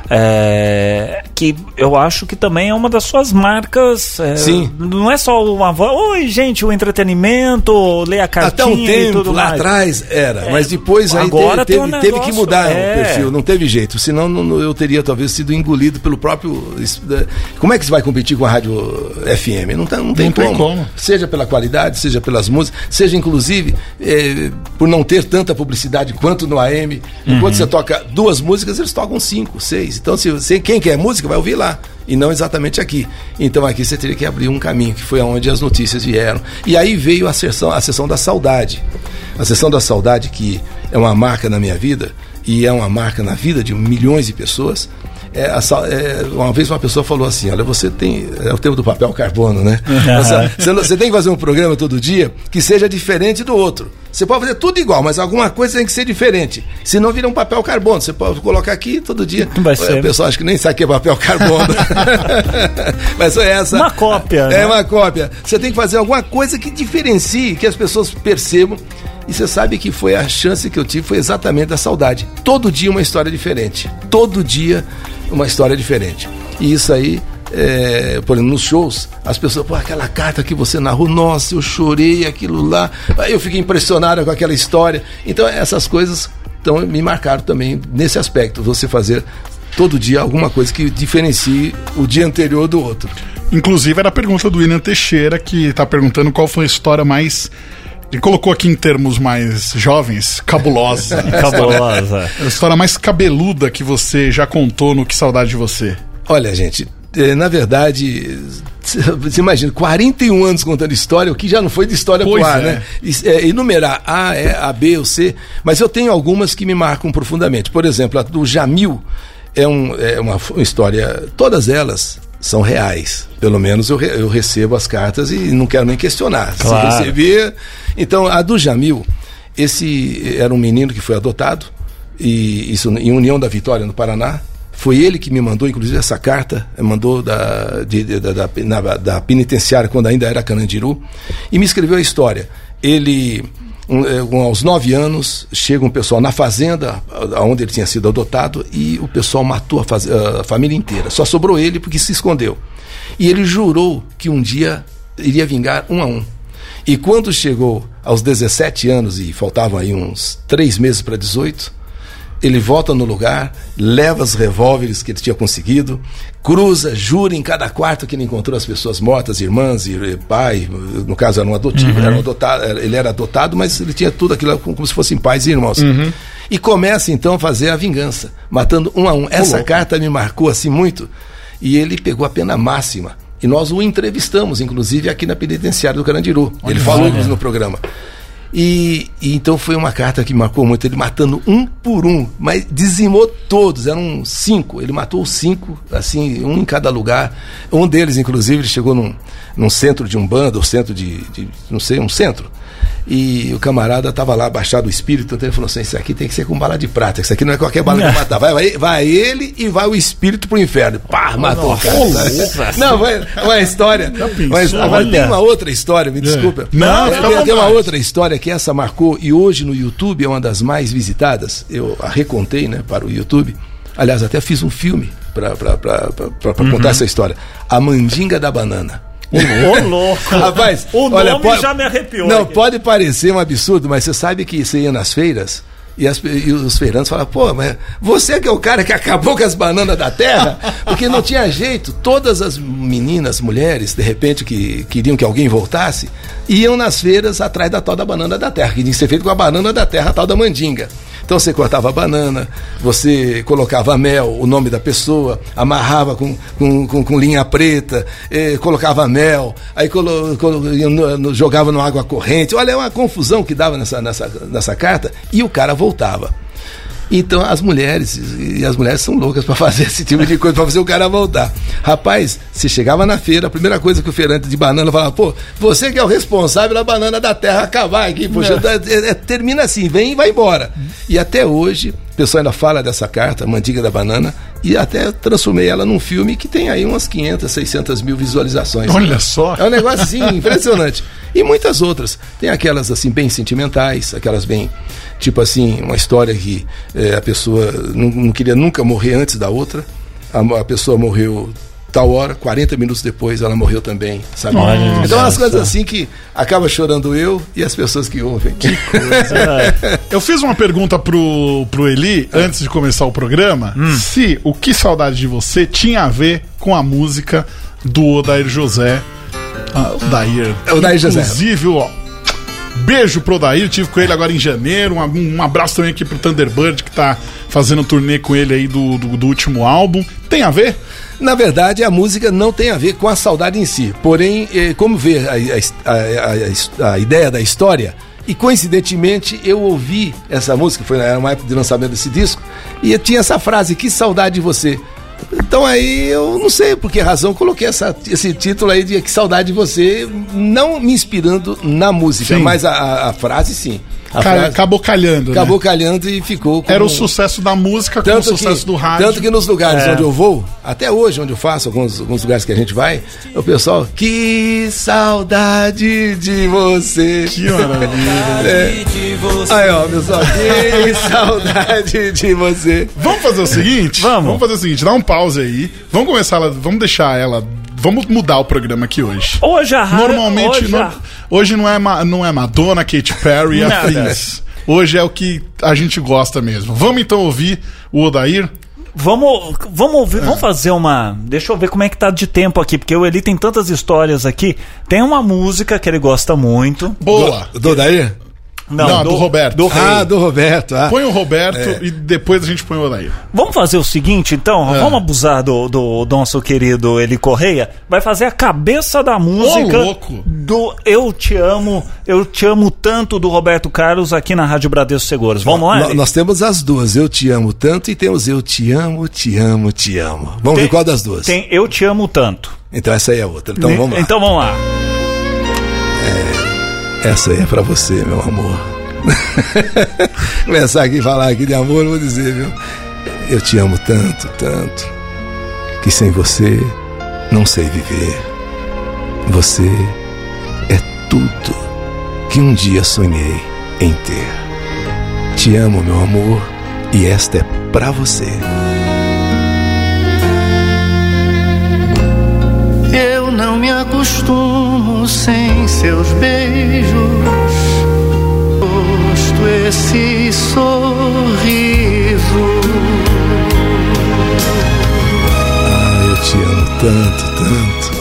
É, que eu acho que também é uma das suas marcas. É,
Sim.
Não é só uma voz. Oi, gente, o entretenimento, ler a cartinha
Até um
e tudo
tempo lá
mais.
atrás era,
É,
mas depois aí
agora
teve,
tem um
teve, teve que
negócio,
mudar
é.
o perfil, não teve jeito, senão não- eu teria talvez sido engolido pelo próprio. Como é que você vai competir com a rádio FM? Não, tá- não tem,
Não tem
como.
como.
Seja pela qualidade, seja pelas músicas, seja inclusive eh, por não ter tanta publicidade quanto no AM. Enquanto
Uhum.
você toca duas músicas, eles tocam cinco, seis. Então, se você, quem quer música vai ouvir lá. E não exatamente aqui. Então aqui você teria que abrir um caminho, que foi aonde as notícias vieram. E aí veio a sessão, a sessão da saudade. A sessão da saudade, que é uma marca na minha vida, e é uma marca na vida de milhões de pessoas. É, é, uma vez uma pessoa falou assim: Olha, você tem. É o tempo do papel carbono, né? Você, você tem que fazer um programa todo dia que seja diferente do outro. Você pode fazer tudo igual, mas alguma coisa tem que ser diferente. Senão vira um papel carbono. Você pode colocar aqui todo dia.
Vai ser.
O pessoal acha que nem sabe o que é papel carbono. mas foi essa.
Uma cópia,
É
né?
uma cópia. Você tem que fazer alguma coisa que diferencie, que as pessoas percebam. E você sabe que foi a chance que eu tive, foi exatamente da saudade. Todo dia uma história diferente. Todo dia uma história diferente. E isso aí, é, por exemplo, nos shows, as pessoas, pô, aquela carta que você narrou, nossa, eu chorei, aquilo lá. Eu fiquei impressionado com aquela história. Então, essas coisas então, me marcaram também nesse aspecto. Você fazer todo dia alguma coisa que diferencie o dia anterior do outro.
Inclusive era a pergunta do William Teixeira, que tá perguntando qual foi a história mais. Ele colocou aqui em termos mais jovens, cabulosa.
Cabulosa.
a história mais cabeluda que você já contou no Que Saudade de Você.
Olha, gente, eh, na verdade, você imagina, 41 anos contando história, o que já não foi de história
Pois
pro ar,
é.
né? Is- é, enumerar A, E, A, B ou C, mas eu tenho algumas que me marcam profundamente. Por exemplo, a do Jamil é, um, é uma, uma história, todas elas são reais. Pelo menos eu, re- eu recebo as cartas e não quero nem questionar.
Claro.
Se receber. Então, a do Jamil, esse era um menino que foi adotado, e isso em União da Vitória, no Paraná. Foi ele que me mandou, inclusive, essa carta, eh, mandou da, de- de- da, da, na- da penitenciária, quando ainda era Canandiru, e me escreveu a história. Ele, um, eh, aos nove anos, chega um pessoal na fazenda, onde ele tinha sido adotado, e o pessoal matou a, faz- a família inteira. Só sobrou ele porque se escondeu. E ele jurou que um dia iria vingar um a um. E quando chegou aos 17 anos, e faltavam aí uns três meses para 18, ele volta no lugar, leva os revólveres que ele tinha conseguido, cruza, jura em cada quarto que ele encontrou as pessoas mortas, irmãs e pai, no caso era um adotivo, era um adotado, ele era adotado, mas ele tinha tudo aquilo como, se fossem pais e irmãos. E começa então a fazer a vingança, matando um a um. Essa carta me marcou assim muito, e ele pegou a pena máxima. E nós o entrevistamos, inclusive, aqui na penitenciária do Carandiru. ele falou isso no programa. E, e então foi uma carta que marcou muito, ele matando um por um, mas dizimou todos, eram cinco, ele matou cinco, assim, um em cada lugar. Um deles, inclusive, ele chegou num, num centro de umbanda, ou centro de, de, não sei, um centro, e o camarada estava lá, baixado o espírito, então ele falou assim, isso aqui tem que ser com bala de prata, isso aqui não é qualquer bala que vai matar, vai, vai, vai ele e vai o espírito pro inferno. Pá, matou o cara. Não, vai, uma história. Mas agora tem uma outra história, me desculpa.
Não,
É, tem, tem uma outra história que essa marcou e hoje no YouTube é uma das mais visitadas. Eu a recontei, né, para o YouTube. Aliás, até fiz um filme para
Uhum.
contar essa história. A Mandinga da Banana.
Ô, louco.
Rapaz,
o
olha,
nome
pode-
já me arrepiou.
Não,
aqui.
pode parecer um absurdo, mas você sabe que você ia nas feiras e, as- e os feirantes falavam, pô, mas você que é o cara que acabou com as bananas da terra? Porque não tinha jeito. Todas as meninas, mulheres, de repente, que queriam que alguém voltasse, iam nas feiras atrás da tal da banana da terra, que tinha que ser feito com a banana da terra, a tal da mandinga. Então você cortava a banana, você colocava mel, o nome da pessoa, amarrava com, com, com, com linha preta, eh, colocava mel, aí colo, colo- no- no- jogava no água corrente. Olha, é uma confusão que dava nessa, nessa, nessa carta e o cara voltava. Então as mulheres, e as mulheres são loucas para fazer esse tipo de coisa, para fazer o cara voltar. Rapaz, se chegava na feira, a primeira coisa que o feirante de banana falava, pô, você que é o responsável da banana da terra acabar aqui, poxa, é- é- termina assim, vem e vai embora. E até hoje, pessoal ainda fala dessa carta, Mandiga da Banana, e até transformei ela num filme que tem aí umas 500, 600 mil visualizações.
Olha só.
É um negócio assim, impressionante. E muitas outras. Tem aquelas assim, bem sentimentais, aquelas bem. Tipo assim, uma história que eh, a pessoa não, não queria nunca morrer antes da outra. a, a pessoa morreu tal hora, 40 minutos depois ela morreu também, sabe?
Olha,
então umas
nossa.
coisas assim que acaba chorando eu e as pessoas que ouvem.
Eu fiz uma pergunta pro, pro Eli, antes de começar o programa,
Hum.
se o Que Saudade de Você tinha a ver com a música do Odair José. Ah, Odair.
É o Odair José.
Inclusive, ó, beijo pro Odair, tive com ele agora em janeiro. Um, um abraço também aqui pro Thunderbird, que tá fazendo turnê com ele aí do, do, do último álbum. Tem a ver?
Na verdade, a música não tem a ver com a saudade em si. Porém, eh, como ver a, a- a- a- ideia da história, e coincidentemente eu ouvi essa música, foi na uma época de lançamento desse disco, e eu tinha essa frase, que saudade de você. Então aí eu não sei por que razão coloquei essa, esse título aí de Que Saudade de Você, não me inspirando na música,
Sim.
mas a- a frase sim. A
Ca-
frase
Acabou calhando. né?
acabou calhando e ficou como...
Era o sucesso da música com o sucesso
que,
do rádio.
Tanto que nos lugares
É.
onde eu vou, até hoje, onde eu faço, alguns, alguns lugares que a gente vai, o pessoal, que saudade de você.
Que maravilha.
É. Aí, ó, pessoal, que saudade de você.
Vamos fazer o seguinte?
Vamos.
fazer o seguinte, dá um pause aí. Vamos começar ela, vamos deixar ela. Vamos mudar o programa aqui hoje.
Hoje a rádio.
Normalmente,
hoje,
não-
a-
hoje não, é não é Madonna, Katy Perry e
Nada.
afins. Hoje é o que a gente gosta mesmo. Vamos então ouvir o Odair?
Vamos, vamos ouvir, vamos fazer uma. Deixa eu ver como é que tá de tempo aqui, porque o Eli tem tantas histórias aqui. Tem uma música que ele gosta muito.
Boa!
Do daí?
Não, do Roberto.
Do.
Ah, do Roberto. Ah.
Põe o Roberto e depois a gente põe o Odair.
Vamos fazer o seguinte, então?
É.
Vamos abusar do, do, do nosso querido Eli Correia. Vai fazer a cabeça da música
louco.
do Eu Te Amo, Eu Te Amo Tanto do Roberto Carlos aqui na Rádio Bradesco Seguros. Vamos lá?
Nós temos as duas, eu te amo tanto e temos eu te amo, te amo, te amo. Vamos ver qual das duas.
Tem Eu Te Amo Tanto.
Então essa aí é outra. Então vamos lá.
Então vamos lá.
Essa aí é pra você, meu amor. Começar aqui a falar aqui de amor, eu vou dizer, viu? Eu te amo tanto, tanto, que sem você não sei viver. Você é tudo que um dia sonhei em ter. Te amo, meu amor, e esta é pra você.
Me acostumo sem seus beijos. Gosto esse sorriso.
Ah, eu te amo tanto, tanto,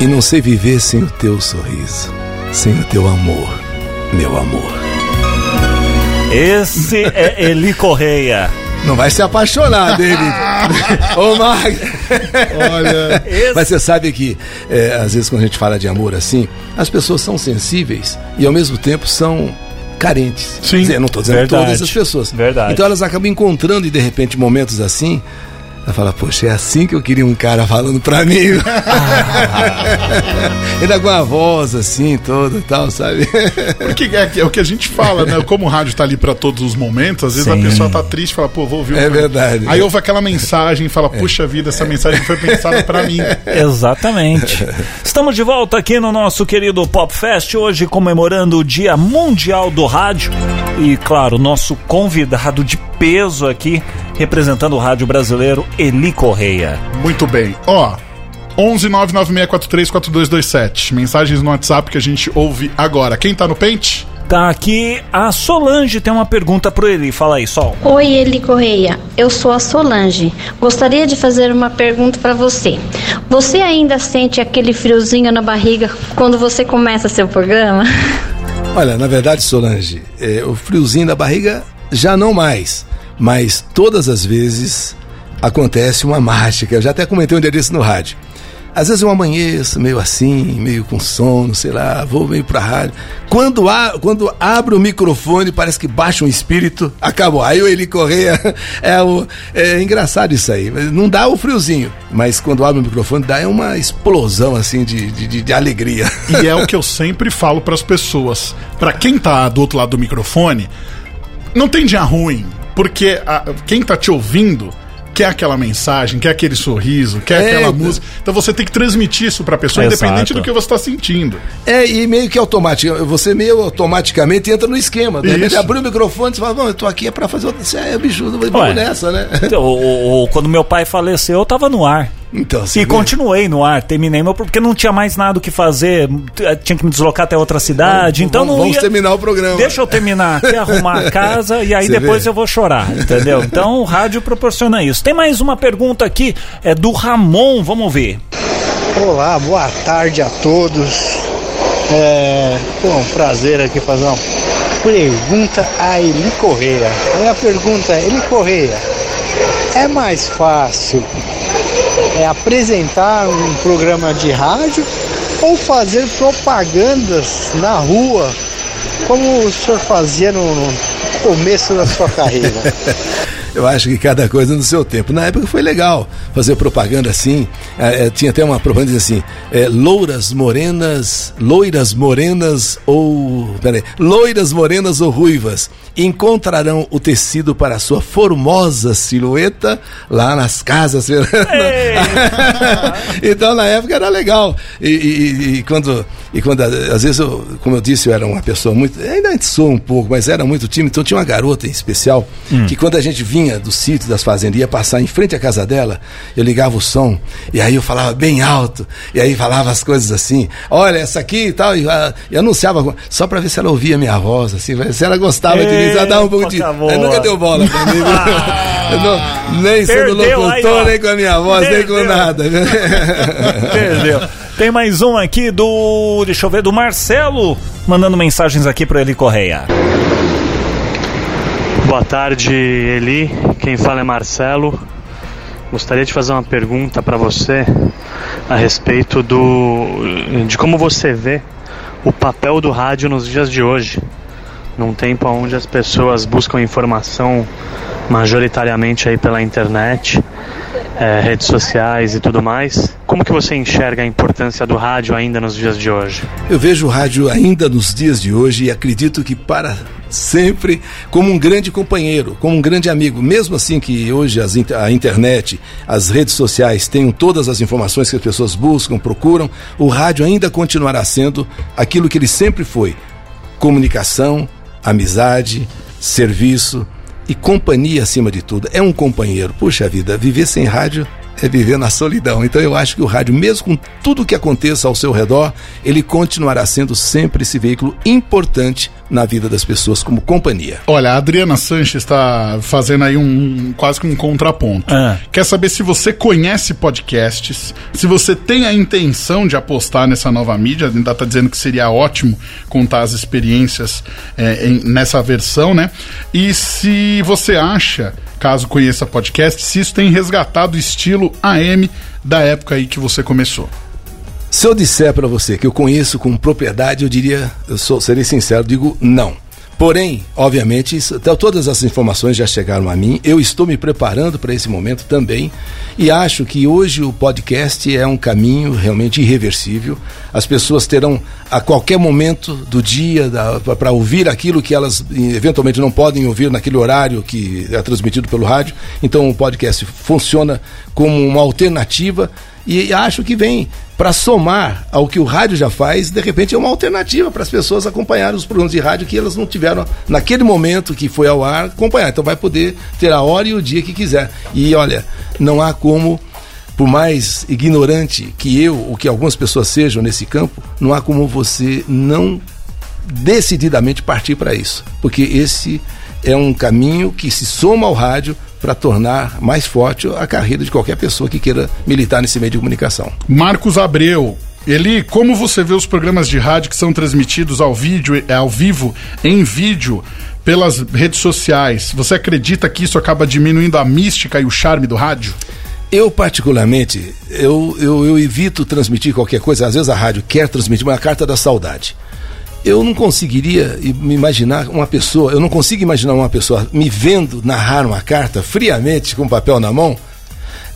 e não sei viver sem o teu sorriso, sem o teu amor, meu amor.
Esse é Eli Correia.
Não vai se apaixonar dele. Ô, Mag.
Olha.
Mas você sabe que, é, às vezes, quando a gente fala de amor assim, as pessoas são sensíveis e, ao mesmo tempo, são carentes.
Sim.
Dizer, não estou dizendo
Verdade.
todas as pessoas.
Verdade.
Então, elas acabam encontrando, e de repente, momentos assim. Ela fala, poxa, é assim que eu queria um cara falando pra mim. Ainda com a voz assim, toda e tal, sabe?
Porque é, que- é o que a gente fala, né? Como o rádio tá ali pra todos os momentos, às vezes
Sim.
a pessoa tá triste e fala, pô, vou ouvir o
É verdade.
Aí ouve aquela mensagem e fala, puxa vida, essa mensagem foi pensada pra mim.
Exatamente. Estamos de volta aqui no nosso querido Pop Fest, hoje comemorando o Dia Mundial do Rádio. E, claro, nosso convidado de peso aqui, representando o rádio brasileiro, Eli Correia.
Muito bem. Ó, 11 996434227. Mensagens no WhatsApp que a gente ouve agora. Quem tá no pente?
Tá aqui a Solange, tem uma pergunta pro Eli. Fala aí, Sol.
Oi, Eli Correia. Eu sou a Solange. Gostaria de fazer uma pergunta para você. Você ainda sente aquele friozinho na barriga quando você começa seu programa?
Olha, na verdade, Solange, é, o friozinho da barriga já não mais, mas todas as vezes acontece uma mágica. Eu já até comentei um dia desse no rádio. Às vezes eu amanheço meio assim, meio com sono, sei lá, vou meio pra rádio. Quando, a, quando abre o microfone, parece que baixa um espírito, acabou. Aí o Eli Correia é, o, é engraçado isso aí. Não dá o friozinho, mas quando abre o microfone dá uma explosão assim de, de, de- alegria.
E é o que eu sempre falo pras pessoas. Pra quem tá do outro lado do microfone, não tem dia ruim, porque a- quem tá te ouvindo quer aquela mensagem, quer aquele sorriso, quer
É,
aquela
então.
música. Então você tem que transmitir isso pra pessoa,
Exato.
independente do que você está sentindo.
É, e meio que automático, você meio automaticamente entra no esquema. De repente abriu o microfone e fala, bom, eu tô aqui é pra fazer outra. Isso é bicho, vamos
Ué.
nessa, né?
Então, o- o- quando meu pai faleceu, eu tava no ar.
Então,
E
vê.
continuei no ar, terminei meu porque não tinha mais nada o que fazer, tinha que me deslocar até outra cidade, então
vamos,
não
vamos
ia...
terminar o programa.
Deixa eu terminar aqui, arrumar a casa e aí
Você
depois
vê?
eu vou chorar, entendeu? Então o rádio proporciona isso. Tem mais uma pergunta aqui, é do Ramon, vamos ver.
Olá, boa tarde a todos. É pô, um prazer aqui fazer uma pergunta a Eli Correia. A minha pergunta é, Eli Correia, é mais fácil é, apresentar um programa de rádio ou fazer propagandas na rua, como o senhor fazia no, no começo da sua carreira?
Eu acho que cada coisa no seu tempo. Na época foi legal fazer propaganda assim. eh, eh, tinha até uma propaganda que dizia assim: eh, louras morenas, loiras morenas ou. Peraí, loiras morenas ou ruivas encontrarão o tecido para a sua formosa silhueta lá nas casas. então na época era legal. E, e- e quando, e quando às vezes eu, como eu disse, eu era uma pessoa muito. Ainda sou um pouco, mas era muito tímido. Então tinha uma garota em especial que quando a gente vinha do sítio das fazendas, ia passar em frente à casa dela, eu ligava o som e aí eu falava bem alto e aí falava as coisas assim: olha, essa aqui e tal. E, ah, e anunciava só pra ver se ela ouvia minha voz, assim, se ela gostava de mim, ela dava um pouco de. Aí nunca deu bola pra mim. Eu não- nem sendo
Perdeu aí,
locutor,
ó.
nem com a minha voz, nem com
Perdeu.
nada.
Perdeu. Tem mais um aqui do, deixa eu ver, do Marcelo, mandando mensagens aqui pro Eli Correia.
Boa tarde, Eli. Quem fala é Marcelo. Gostaria de fazer uma pergunta para você a respeito do de como você vê o papel do rádio nos dias de hoje, num tempo onde as pessoas buscam informação majoritariamente aí pela internet, eh, redes sociais e tudo mais. Como que você enxerga a importância do rádio ainda nos dias de hoje?
Eu vejo o rádio ainda nos dias de hoje e acredito que para sempre como um grande companheiro, como um grande amigo. Mesmo assim que hoje as a internet, as redes sociais tenham todas as informações que as pessoas buscam, procuram, o rádio ainda continuará sendo aquilo que ele sempre foi: comunicação, amizade, serviço e companhia acima de tudo. É um companheiro. Puxa vida, viver sem rádio é viver na solidão. Então eu acho que o rádio, mesmo com tudo que aconteça ao seu redor, ele continuará sendo sempre esse veículo importante na vida das pessoas como companhia.
Olha, a Adriana Sanches está fazendo aí um, um- quase que um contraponto.
Ah.
Quer saber se você conhece podcasts, se você tem a intenção de apostar nessa nova mídia, ainda está dizendo que seria ótimo contar as experiências é, em- nessa versão, né? E se você acha, caso conheça podcast, se isso tem resgatado o estilo AM da época aí que você começou.
Se eu disser para você que eu conheço com propriedade, eu diria, eu sou, serei sincero, digo não. Porém, obviamente, isso- todas as informações já chegaram a mim. Eu estou me preparando para esse momento também e acho que hoje o podcast é um caminho realmente irreversível. As pessoas terão a qualquer momento do dia para ouvir aquilo que elas eventualmente não podem ouvir naquele horário que é transmitido pelo rádio. Então, o podcast funciona como uma alternativa e acho que vem para somar ao que o rádio já faz, de repente é uma alternativa para as pessoas acompanharem os programas de rádio que elas não tiveram naquele momento que foi ao ar acompanhar. Então vai poder ter a hora e o dia que quiser. E olha, não há como por mais ignorante que eu ou que algumas pessoas sejam nesse campo, não há como você não decididamente partir para isso, porque esse é um caminho que se soma ao rádio para tornar mais forte a carreira de qualquer pessoa que queira militar nesse meio de comunicação.
Marcos Abreu. Eli, como você vê os programas de rádio que são transmitidos ao vídeo, ao vivo, em vídeo, pelas redes sociais? Você acredita que isso acaba diminuindo a mística e o charme do rádio?
Eu, particularmente, eu, eu, eu evito transmitir qualquer coisa. Às vezes a rádio quer transmitir uma carta da saudade. Eu não conseguiria me imaginar uma pessoa, eu não consigo imaginar uma pessoa me vendo narrar uma carta friamente com papel na mão,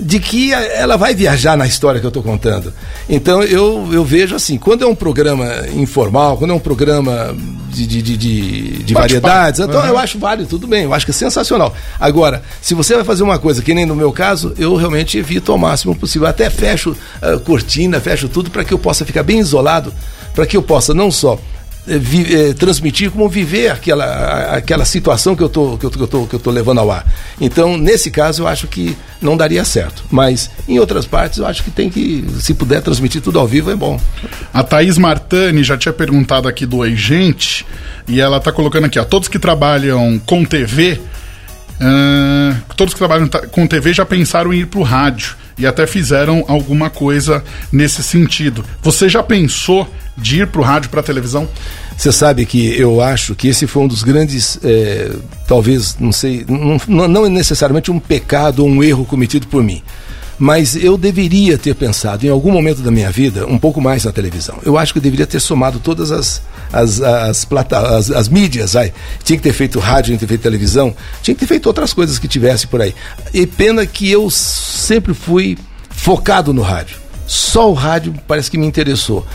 de que ela vai viajar na história que eu estou contando. Então eu, eu vejo assim, quando é um programa informal, quando é um programa de, de, de, de, de variedades, então uhum. eu acho válido, tudo bem, eu acho que é sensacional. Agora, se você vai fazer uma coisa que nem no meu caso, eu realmente evito ao máximo possível. Até fecho uh, cortina, fecho tudo para que eu possa ficar bem isolado, para que eu possa não só vi, eh, transmitir, como viver aquela, aquela situação que eu tô, que eu, que eu tô, que eu tô levando ao ar. Então, nesse caso, eu acho que não daria certo. Mas em outras partes, eu acho que tem que, se puder transmitir tudo ao vivo, é bom.
A Thaís Martani já tinha perguntado aqui do Gente, e ela está colocando aqui, ó, todos que trabalham com TV, uh, todos que trabalham com TV já pensaram em ir o rádio e até fizeram alguma coisa nesse sentido. Você já pensou de ir para o rádio, para a televisão?
Você sabe que eu acho que esse foi um dos grandes, é, talvez, não sei, não, não é necessariamente um pecado ou um erro cometido por mim mas eu deveria ter pensado em algum momento da minha vida um pouco mais na televisão. Eu acho que eu deveria ter somado todas as as, as, plata, as, as mídias, aí. tinha que ter feito rádio, tinha que ter feito televisão, tinha que ter feito outras coisas que tivesse por aí. E pena que eu sempre fui focado no rádio. Só o rádio parece que me interessou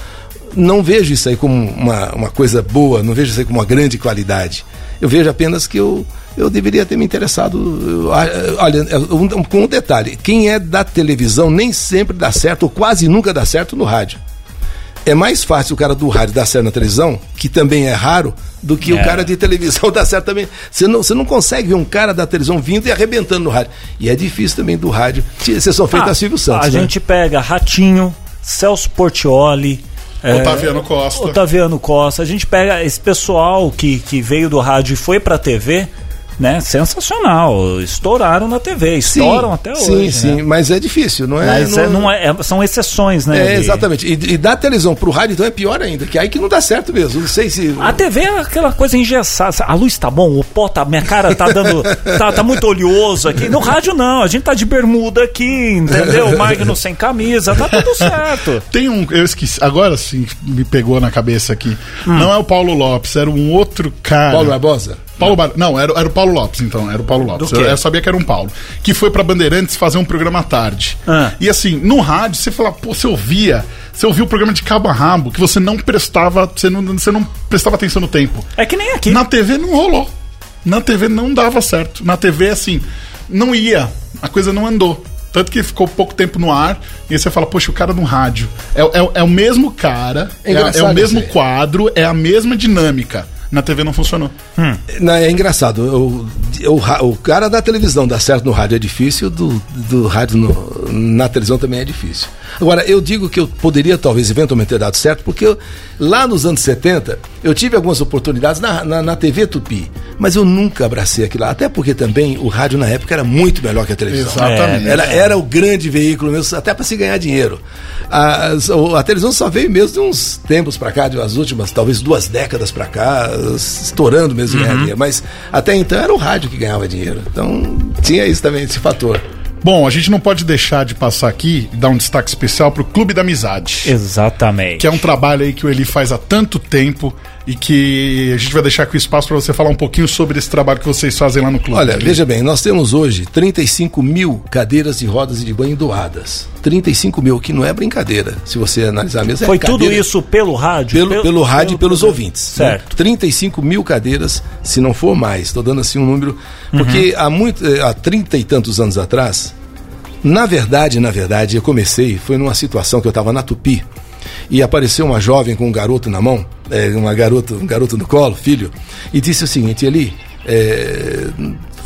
não vejo isso aí como uma, uma coisa boa, não vejo isso aí como uma grande qualidade. Eu vejo apenas que eu, eu deveria ter me interessado. Olha, um, com um detalhe: quem é da televisão nem sempre dá certo, ou quase nunca dá certo no rádio. É mais fácil o cara do rádio dar certo na televisão, que também é raro, do que é. o cara de televisão dar certo também. Você não, você não consegue ver um cara da televisão vindo e arrebentando no rádio. E é difícil também do rádio. Você só feito ah, a Silvio Santos.
A né? gente pega Ratinho, Celso Portioli.
É, Otaviano Costa.
Otaviano Costa. A gente pega esse pessoal que, que veio do rádio e foi pra TV né, sensacional. Estouraram na TV, estouram sim, até hoje.
Sim, né? sim, mas é difícil, não é?
Mas
não,
é, não é, é são exceções, né?
É, de... exatamente. E, e da televisão pro rádio, então é pior ainda, que aí que não dá certo mesmo. Não sei se.
A TV é aquela coisa engessada. A luz tá bom, o pó tá. Minha cara tá dando. tá, tá muito oleoso aqui. No rádio, não. A gente tá de bermuda aqui, entendeu? O Magno sem camisa, tá tudo certo.
Tem um. Eu esqueci. Agora sim me pegou na cabeça aqui. Hum. Não é o Paulo Lopes, era um outro cara.
Paulo Barbosa?
Paulo Bar... Não, era, era o Paulo Lopes, então. Era o Paulo Lopes. Eu, eu, sabia que era um Paulo. Que foi pra Bandeirantes fazer um programa à tarde. Ah. E assim, no rádio, você fala, pô, você ouvia. Você ouvia o programa de cabo a rabo, que você não prestava. Você não, você não prestava atenção no tempo.
É que nem aqui.
Na TV não rolou. Na TV não dava certo. Na TV, assim, não ia. A coisa não andou. Tanto que ficou pouco tempo no ar, e aí você fala, poxa, o cara no rádio. É, é, é o mesmo cara, é, é, é o mesmo quadro, é a mesma dinâmica na TV não funcionou.
Hum. Não, é engraçado. O, o, o, cara da televisão dá certo no rádio é difícil, do, do rádio no, na televisão também é difícil. Agora, eu digo que eu poderia talvez eventualmente ter dado certo, porque eu, lá nos anos 70 eu tive algumas oportunidades na, na, na, TV Tupi, mas eu nunca abracei aquilo lá. Até porque também o rádio na época era muito melhor que a televisão.
Exatamente.
Era, era o grande veículo mesmo, até para se ganhar dinheiro. A, a, televisão só veio mesmo de uns tempos para cá, de as últimas talvez duas décadas para cá, estourando mesmo uhum. ganhar dinheiro. Mas até então era o rádio que ganhava dinheiro. Então tinha isso também, esse fator.
Bom, a gente não pode deixar de passar aqui e dar um destaque especial para o Clube da Amizade.
Exatamente.
Que é um trabalho aí que o Eli faz há tanto tempo e que a gente vai deixar aqui o espaço para você falar um pouquinho sobre esse trabalho que vocês fazem lá no clube.
Olha, veja bem, nós temos hoje 35 mil cadeiras de rodas e de banho doadas. 35 mil, que não é brincadeira, se você analisar mesmo.
É Foi tudo isso pelo rádio?
Pelo, pelo, pelo rádio pelo, e pelos pelo... ouvintes.
Certo.
Né? 35 mil cadeiras, se não for mais. Estou dando assim um número. Porque uhum. há, muito, eh, há 30 e tantos anos atrás, na verdade, na verdade, eu comecei, foi numa situação que eu estava na Tupi e apareceu uma jovem com um garoto na mão, é, uma garota, um garoto no colo, filho, e disse o seguinte, Eli, é,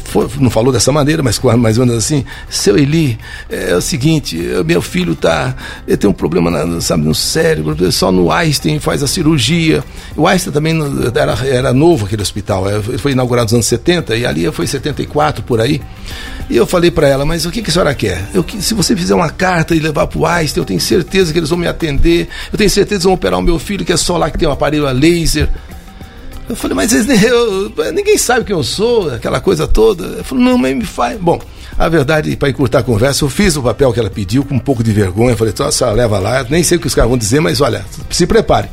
foi, não falou dessa maneira, mas mais ou menos assim, seu Eli, é, o seguinte, meu filho tá, ele tem um problema na, sabe, no cérebro, só no Einstein faz a cirurgia. O Einstein também era, era novo aquele hospital, é, foi inaugurado nos anos 70 e ali foi 74 por aí. E eu falei para ela, mas o que, que a senhora quer? Eu, se você fizer uma carta e levar para o Einstein, eu tenho certeza que eles vão me atender, eu tenho certeza que vão operar o meu filho, que é só lá que tem um aparelho a laser. Eu falei, mas eu, ninguém sabe quem eu sou, aquela coisa toda. Eu falei, não, mas me faz. Bom, a verdade, para encurtar a conversa, eu fiz o papel que ela pediu com um pouco de vergonha. Falei, então, a senhora leva lá, nem sei o que os caras vão dizer, mas olha, se prepare.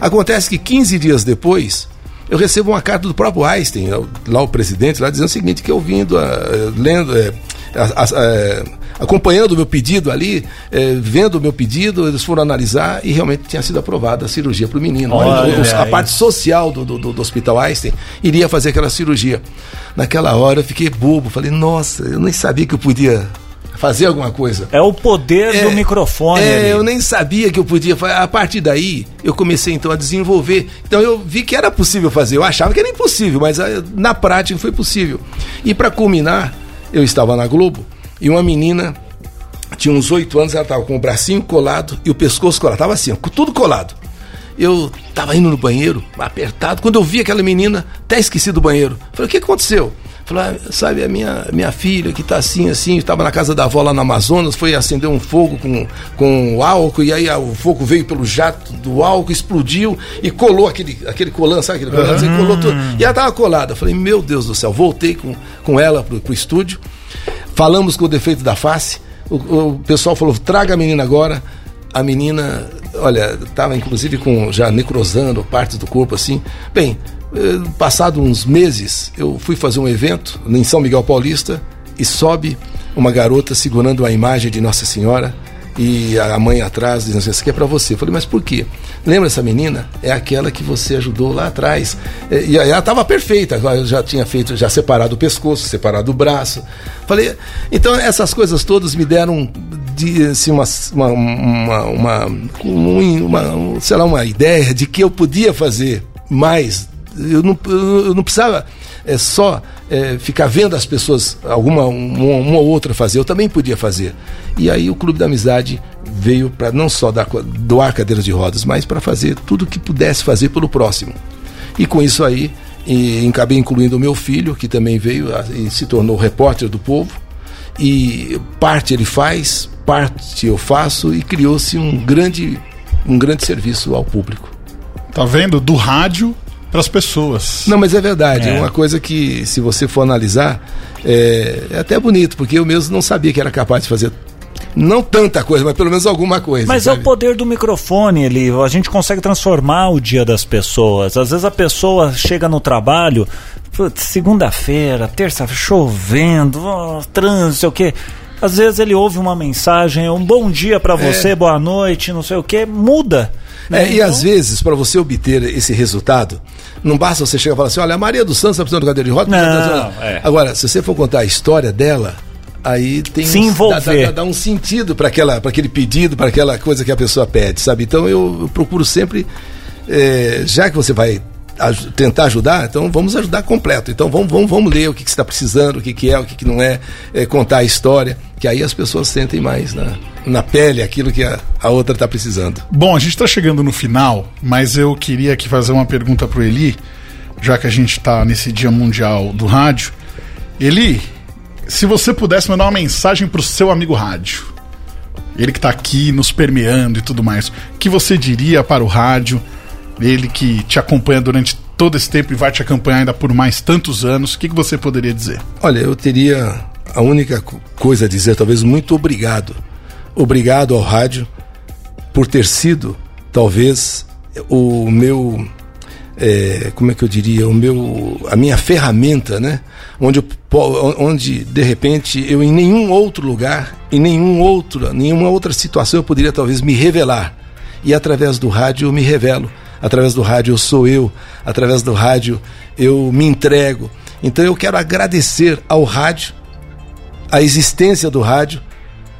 Acontece que 15 dias depois, eu recebo uma carta do próprio Einstein, lá o presidente, lá dizendo o seguinte, que eu vindo, uh, lendo, uh, acompanhando o meu pedido ali, é, vendo o meu pedido, eles foram analisar e realmente tinha sido aprovada a cirurgia para o menino.
Olha
O- a parte social do, do, do- Hospital Einstein iria fazer aquela cirurgia. Naquela hora eu fiquei bobo, falei, nossa, eu nem sabia que eu podia fazer alguma coisa.
É o poder do microfone.
É,
ali.
eu nem sabia que eu podia fazer. A partir daí, eu comecei então a desenvolver. Então eu vi que era possível fazer. Eu achava que era impossível, mas ah, na prática foi possível. E para culminar, eu estava na Globo e uma menina tinha uns oito anos, ela estava com o bracinho colado e o pescoço colado. Tava assim, tudo colado. Eu estava indo no banheiro, apertado. Quando eu vi aquela menina, até esqueci do banheiro. Falei, o que aconteceu? Falei, ah, sabe, a minha, minha filha que tá assim, assim, estava na casa da avó lá no Amazonas, foi acender um fogo com, com álcool, e aí o fogo veio pelo jato do álcool, explodiu e colou aquele, aquele colã, sabe aquele colã? Assim, colou tudo. E ela tava colada. Falei, meu Deus do céu, voltei com, com ela pro, pro estúdio, falamos com o defeito da face, o, o pessoal falou, traga a menina agora. A menina, olha, estava inclusive com já necrosando partes do corpo assim. Bem, eh, passado uns meses, eu fui fazer um evento em São Miguel Paulista e sobe uma garota segurando a imagem de Nossa Senhora e a mãe atrás dizendo assim, isso aqui é para você. Eu falei, mas por quê? Lembra essa menina? É aquela que você ajudou lá atrás. E aí ela estava perfeita, já tinha feito, já separado o pescoço, separado o braço. Falei, então essas coisas todas me deram de, assim, uma, uma, uma, um- uma, sei lá, uma ideia de que eu podia fazer mais. Eu não, eu não precisava é, só é, ficar vendo as pessoas, alguma uma, uma ou outra fazer, eu também podia fazer. E aí o Clube da Amizade veio para não só dar, doar cadeiras de rodas, mas para fazer tudo que pudesse fazer pelo próximo. E com isso aí, e, acabei incluindo o meu filho, que também veio e se tornou repórter do povo. E parte ele faz, parte eu faço, e criou-se um grande, um grande serviço ao público.
Tá vendo? Do rádio pras pessoas.
Não, mas é verdade. É
É.
uma coisa que, se você for analisar, é, é até bonito, porque eu mesmo não sabia que era capaz de fazer. Não tanta coisa, mas pelo menos alguma coisa.
Mas é
sabe?
o poder do microfone, ele, a gente consegue transformar o dia das pessoas. Às vezes a pessoa chega no trabalho, segunda-feira, terça, chovendo, ó, trânsito, sei o quê. Às vezes ele ouve uma mensagem, um bom dia pra você, boa noite, não sei o quê, muda. né?
É, e às vezes, para você obter esse resultado, não basta você chegar e falar assim: olha, a Maria dos Santos está precisando de cadeira de roda.
Não, é.
Agora, se você for contar a história dela, aí tem
Se
um-
envolver.
Dá, dá- dá um sentido para aquele pedido, para aquela coisa que a pessoa pede, sabe? Então eu, eu procuro sempre, é, já que você vai tentar ajudar, então vamos ajudar completo. Então vamos, vamos, vamos ler o que, que está precisando, o que, que é, o que, que não é, é, contar a história, que aí as pessoas sentem mais na, na pele aquilo que a, a outra está precisando.
Bom, a gente tá chegando no final, mas eu queria aqui fazer uma pergunta pro Eli, já que a gente tá nesse Dia Mundial do Rádio. Eli, se você pudesse mandar uma mensagem pro seu amigo rádio, ele que tá aqui nos permeando e tudo mais, o que você diria para o rádio? Ele que te acompanha durante todo esse tempo e vai te acompanhar ainda por mais tantos anos, o que, que você poderia dizer?
Olha, eu teria a única co- coisa a dizer, talvez muito obrigado. Obrigado ao rádio por ter sido, talvez, o meu. é, como é que eu diria? O meu, a minha ferramenta, né? Onde, eu onde de repente eu em nenhum outro lugar, em nenhum outro, nenhuma outra situação eu poderia talvez me revelar. E através do rádio eu me revelo. Através do rádio eu sou eu. Através do rádio eu me entrego. Então eu quero agradecer ao rádio, a existência do rádio,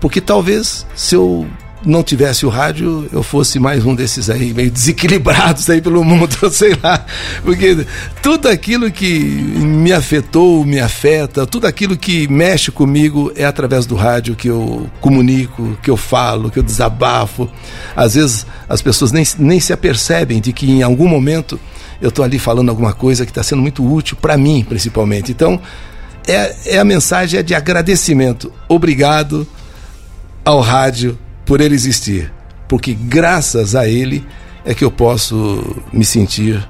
porque talvez se eu não tivesse o rádio, eu fosse mais um desses aí, meio desequilibrados aí pelo mundo, sei lá. Porque tudo aquilo que me afetou, me afeta, tudo aquilo que mexe comigo é através do rádio que eu comunico, que eu falo, que eu desabafo. Às vezes as pessoas nem, nem se apercebem de que em algum momento eu estou ali falando alguma coisa que está sendo muito útil para mim, principalmente. Então, é, é a mensagem é de agradecimento. Obrigado ao rádio por ele existir, porque graças a ele é que eu posso me sentir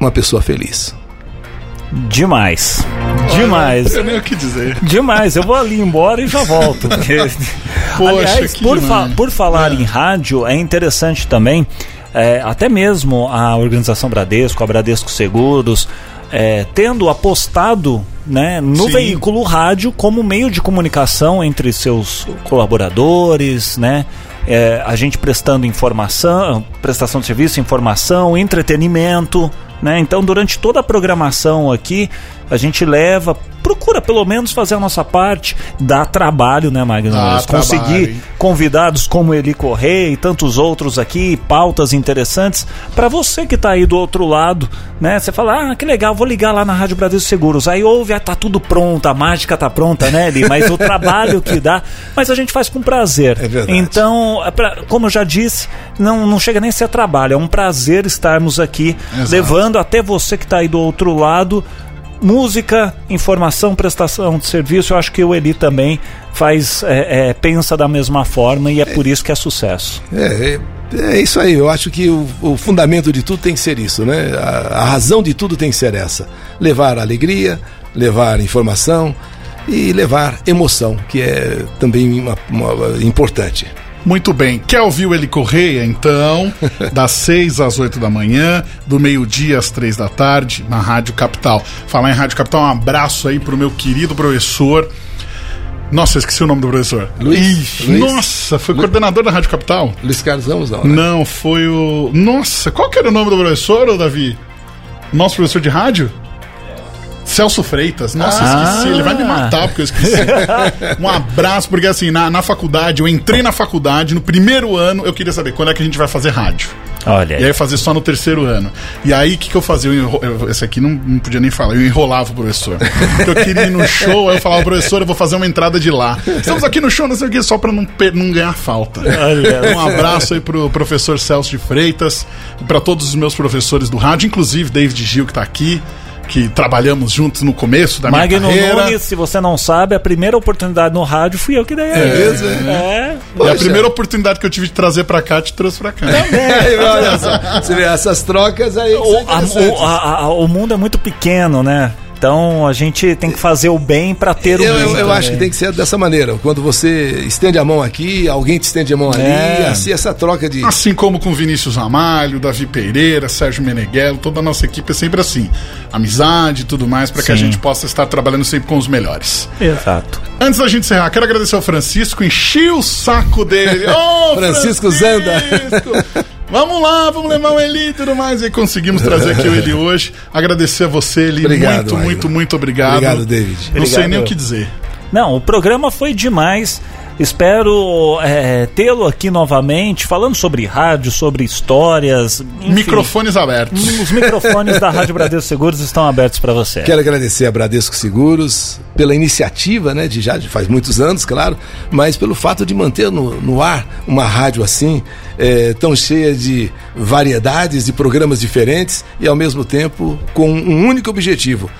uma pessoa feliz.
Demais. Demais.
Não sei nem o que dizer.
Demais, eu vou ali embora e já volto. porque-
Poxa,
Aliás,
que
por, fa- por falar em rádio, é interessante também, é, até mesmo a organização Bradesco, a Bradesco Seguros, é, tendo apostado né, no
Sim.
veículo rádio como meio de comunicação entre seus colaboradores, né? É, a gente prestando informação, prestação de serviço, informação, entretenimento, né? Então, durante toda a programação aqui, a gente leva, procura pelo menos fazer a nossa parte, dá trabalho, né, Magno?
Dá trabalho,
Conseguir
hein?
convidados como Eli Correia e tantos outros aqui, pautas interessantes, para você que tá aí do outro lado, né? Você fala, ah, que legal, vou ligar lá na Rádio Brasil Seguros. Aí ouve, ah, tá tudo pronto, a mágica tá pronta, né, Eli? Mas o trabalho que dá, mas a gente faz com prazer.
É verdade.
Então, é pra- como eu já disse, não, não chega nem a ser trabalho, é um prazer estarmos aqui,
Exato.
levando até você que tá aí do outro lado música, informação, prestação de serviço. Eu acho que o Eli também faz, é, é, pensa da mesma forma e é por isso que é sucesso.
É, é, é isso aí. Eu acho que o, o fundamento de tudo tem que ser isso, né? A, a razão de tudo tem que ser essa: levar alegria, levar informação e levar emoção, que é também uma, uma- importante.
Muito bem. Quer ouvir o Eli Correia, então? Das 6 às 8 da manhã, do meio-dia às 3 da tarde, na Rádio Capital. Falar em Rádio Capital, um abraço aí pro meu querido professor. Nossa, esqueci o nome do professor.
Luiz.
Ih,
Luiz.
Nossa, foi coordenador da Rádio Capital?
Luiz Carlos Ramos, não. Né?
Não, foi o. Nossa, qual que era o nome do professor, Davi? Nosso professor de rádio? Celso Freitas. Nossa,
Ah.
esqueci. Ele vai me matar porque eu esqueci. um abraço, porque assim, na, na faculdade, eu entrei na faculdade, no primeiro ano, eu queria saber quando é que a gente vai fazer rádio.
Olha
E aí fazer só no terceiro ano. E aí, o que, que eu fazia? Eu enro... eu- Esse aqui não, não podia nem falar, eu enrolava o professor. Porque eu queria ir no show, aí eu falava, professor, eu vou fazer uma entrada de lá. Estamos aqui no show, não sei o que, só pra não, não ganhar falta. Um abraço aí pro professor Celso de Freitas, pra todos os meus professores do rádio, inclusive David Gil, que tá aqui, que trabalhamos juntos no começo da minha
Magno
carreira.
Nunes, se você não sabe, a primeira oportunidade no rádio fui eu que dei. a ele.
mesmo,
É.
E a primeira oportunidade que eu tive de trazer pra cá, te trouxe pra cá.
É, olha só, você vê essas trocas aí.
O, a- o- a- a- o mundo é muito pequeno, né? Então a gente tem que fazer o bem pra ter o
Eu,
bem.
eu, eu acho que tem que ser dessa maneira. Quando você estende a mão aqui, alguém te estende a mão ali,
É.
assim, essa troca de.
Assim como com Vinícius Ramalho, Davi Pereira, Sérgio Meneghello, toda a nossa equipe é sempre assim. Amizade e tudo mais, para que a gente possa estar trabalhando sempre com os melhores.
Exato.
Antes da gente encerrar, quero agradecer ao Francisco, enchi o saco dele. Ô,
Francisco Zanda.
Vamos lá, vamos levar o Eli e tudo mais. E conseguimos trazer aqui o Eli hoje. Agradecer a você, Eli.
Obrigado,
muito,
Magno.
muito, muito obrigado.
Obrigado, David.
Não sei
Obrigado.
nem o que dizer.
Não, o programa foi demais. Espero é, tê-lo aqui novamente, falando sobre rádio, sobre histórias. enfim.
Microfones abertos.
Os microfones da Rádio Bradesco Seguros estão abertos para você.
Quero agradecer a Bradesco Seguros pela iniciativa, né, de já de faz muitos anos, claro, mas pelo fato de manter no, no ar uma rádio assim, é, tão cheia de variedades, de programas diferentes e ao mesmo tempo com um único objetivo: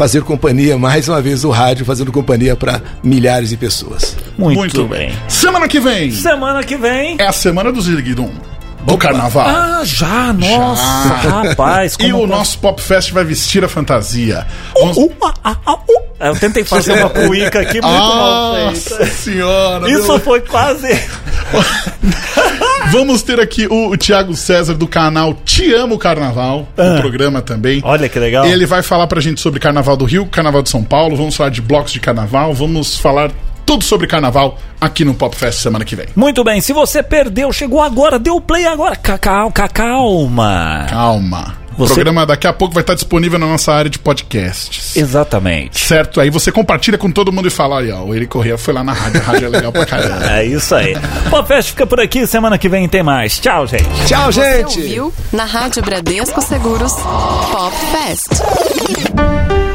fazer companhia, mais uma vez, o rádio fazendo companhia para milhares de pessoas.
Muito, bem.
Semana que vem
Semana que vem.
é a semana do Zirguidum. Do carnaval.
Ah, já, nossa, rapaz.
E o nosso Pop Fest vai vestir a fantasia. Vamos-
Uh, ah, ah, ah, uh. Eu tentei fazer uma cuíca aqui muito mal
Nossa
feita.
senhora!
Isso
meu.
foi quase.
Vamos ter aqui o, o Thiago César do canal Te Amo Carnaval,
Ah.
o programa também.
Olha que legal.
Ele vai falar pra gente sobre Carnaval do Rio, Carnaval de São Paulo, vamos falar de blocos de carnaval, vamos falar tudo sobre carnaval aqui no Pop Fest semana que vem.
Muito bem, se você perdeu, chegou agora, deu play agora. Cacau, calma.
Calma. O
Você-
programa daqui a pouco vai estar disponível na nossa área de podcasts.
Exatamente.
Certo? Aí você compartilha com todo mundo e fala: aí, ó, o Eli Corrêa foi lá na rádio, a rádio é legal pra caramba.
É isso aí. Pop Fest fica por aqui, semana que vem tem mais. Tchau, gente.
Tchau,
Você
gente!
ouviu na Rádio Bradesco Seguros Pop Fest.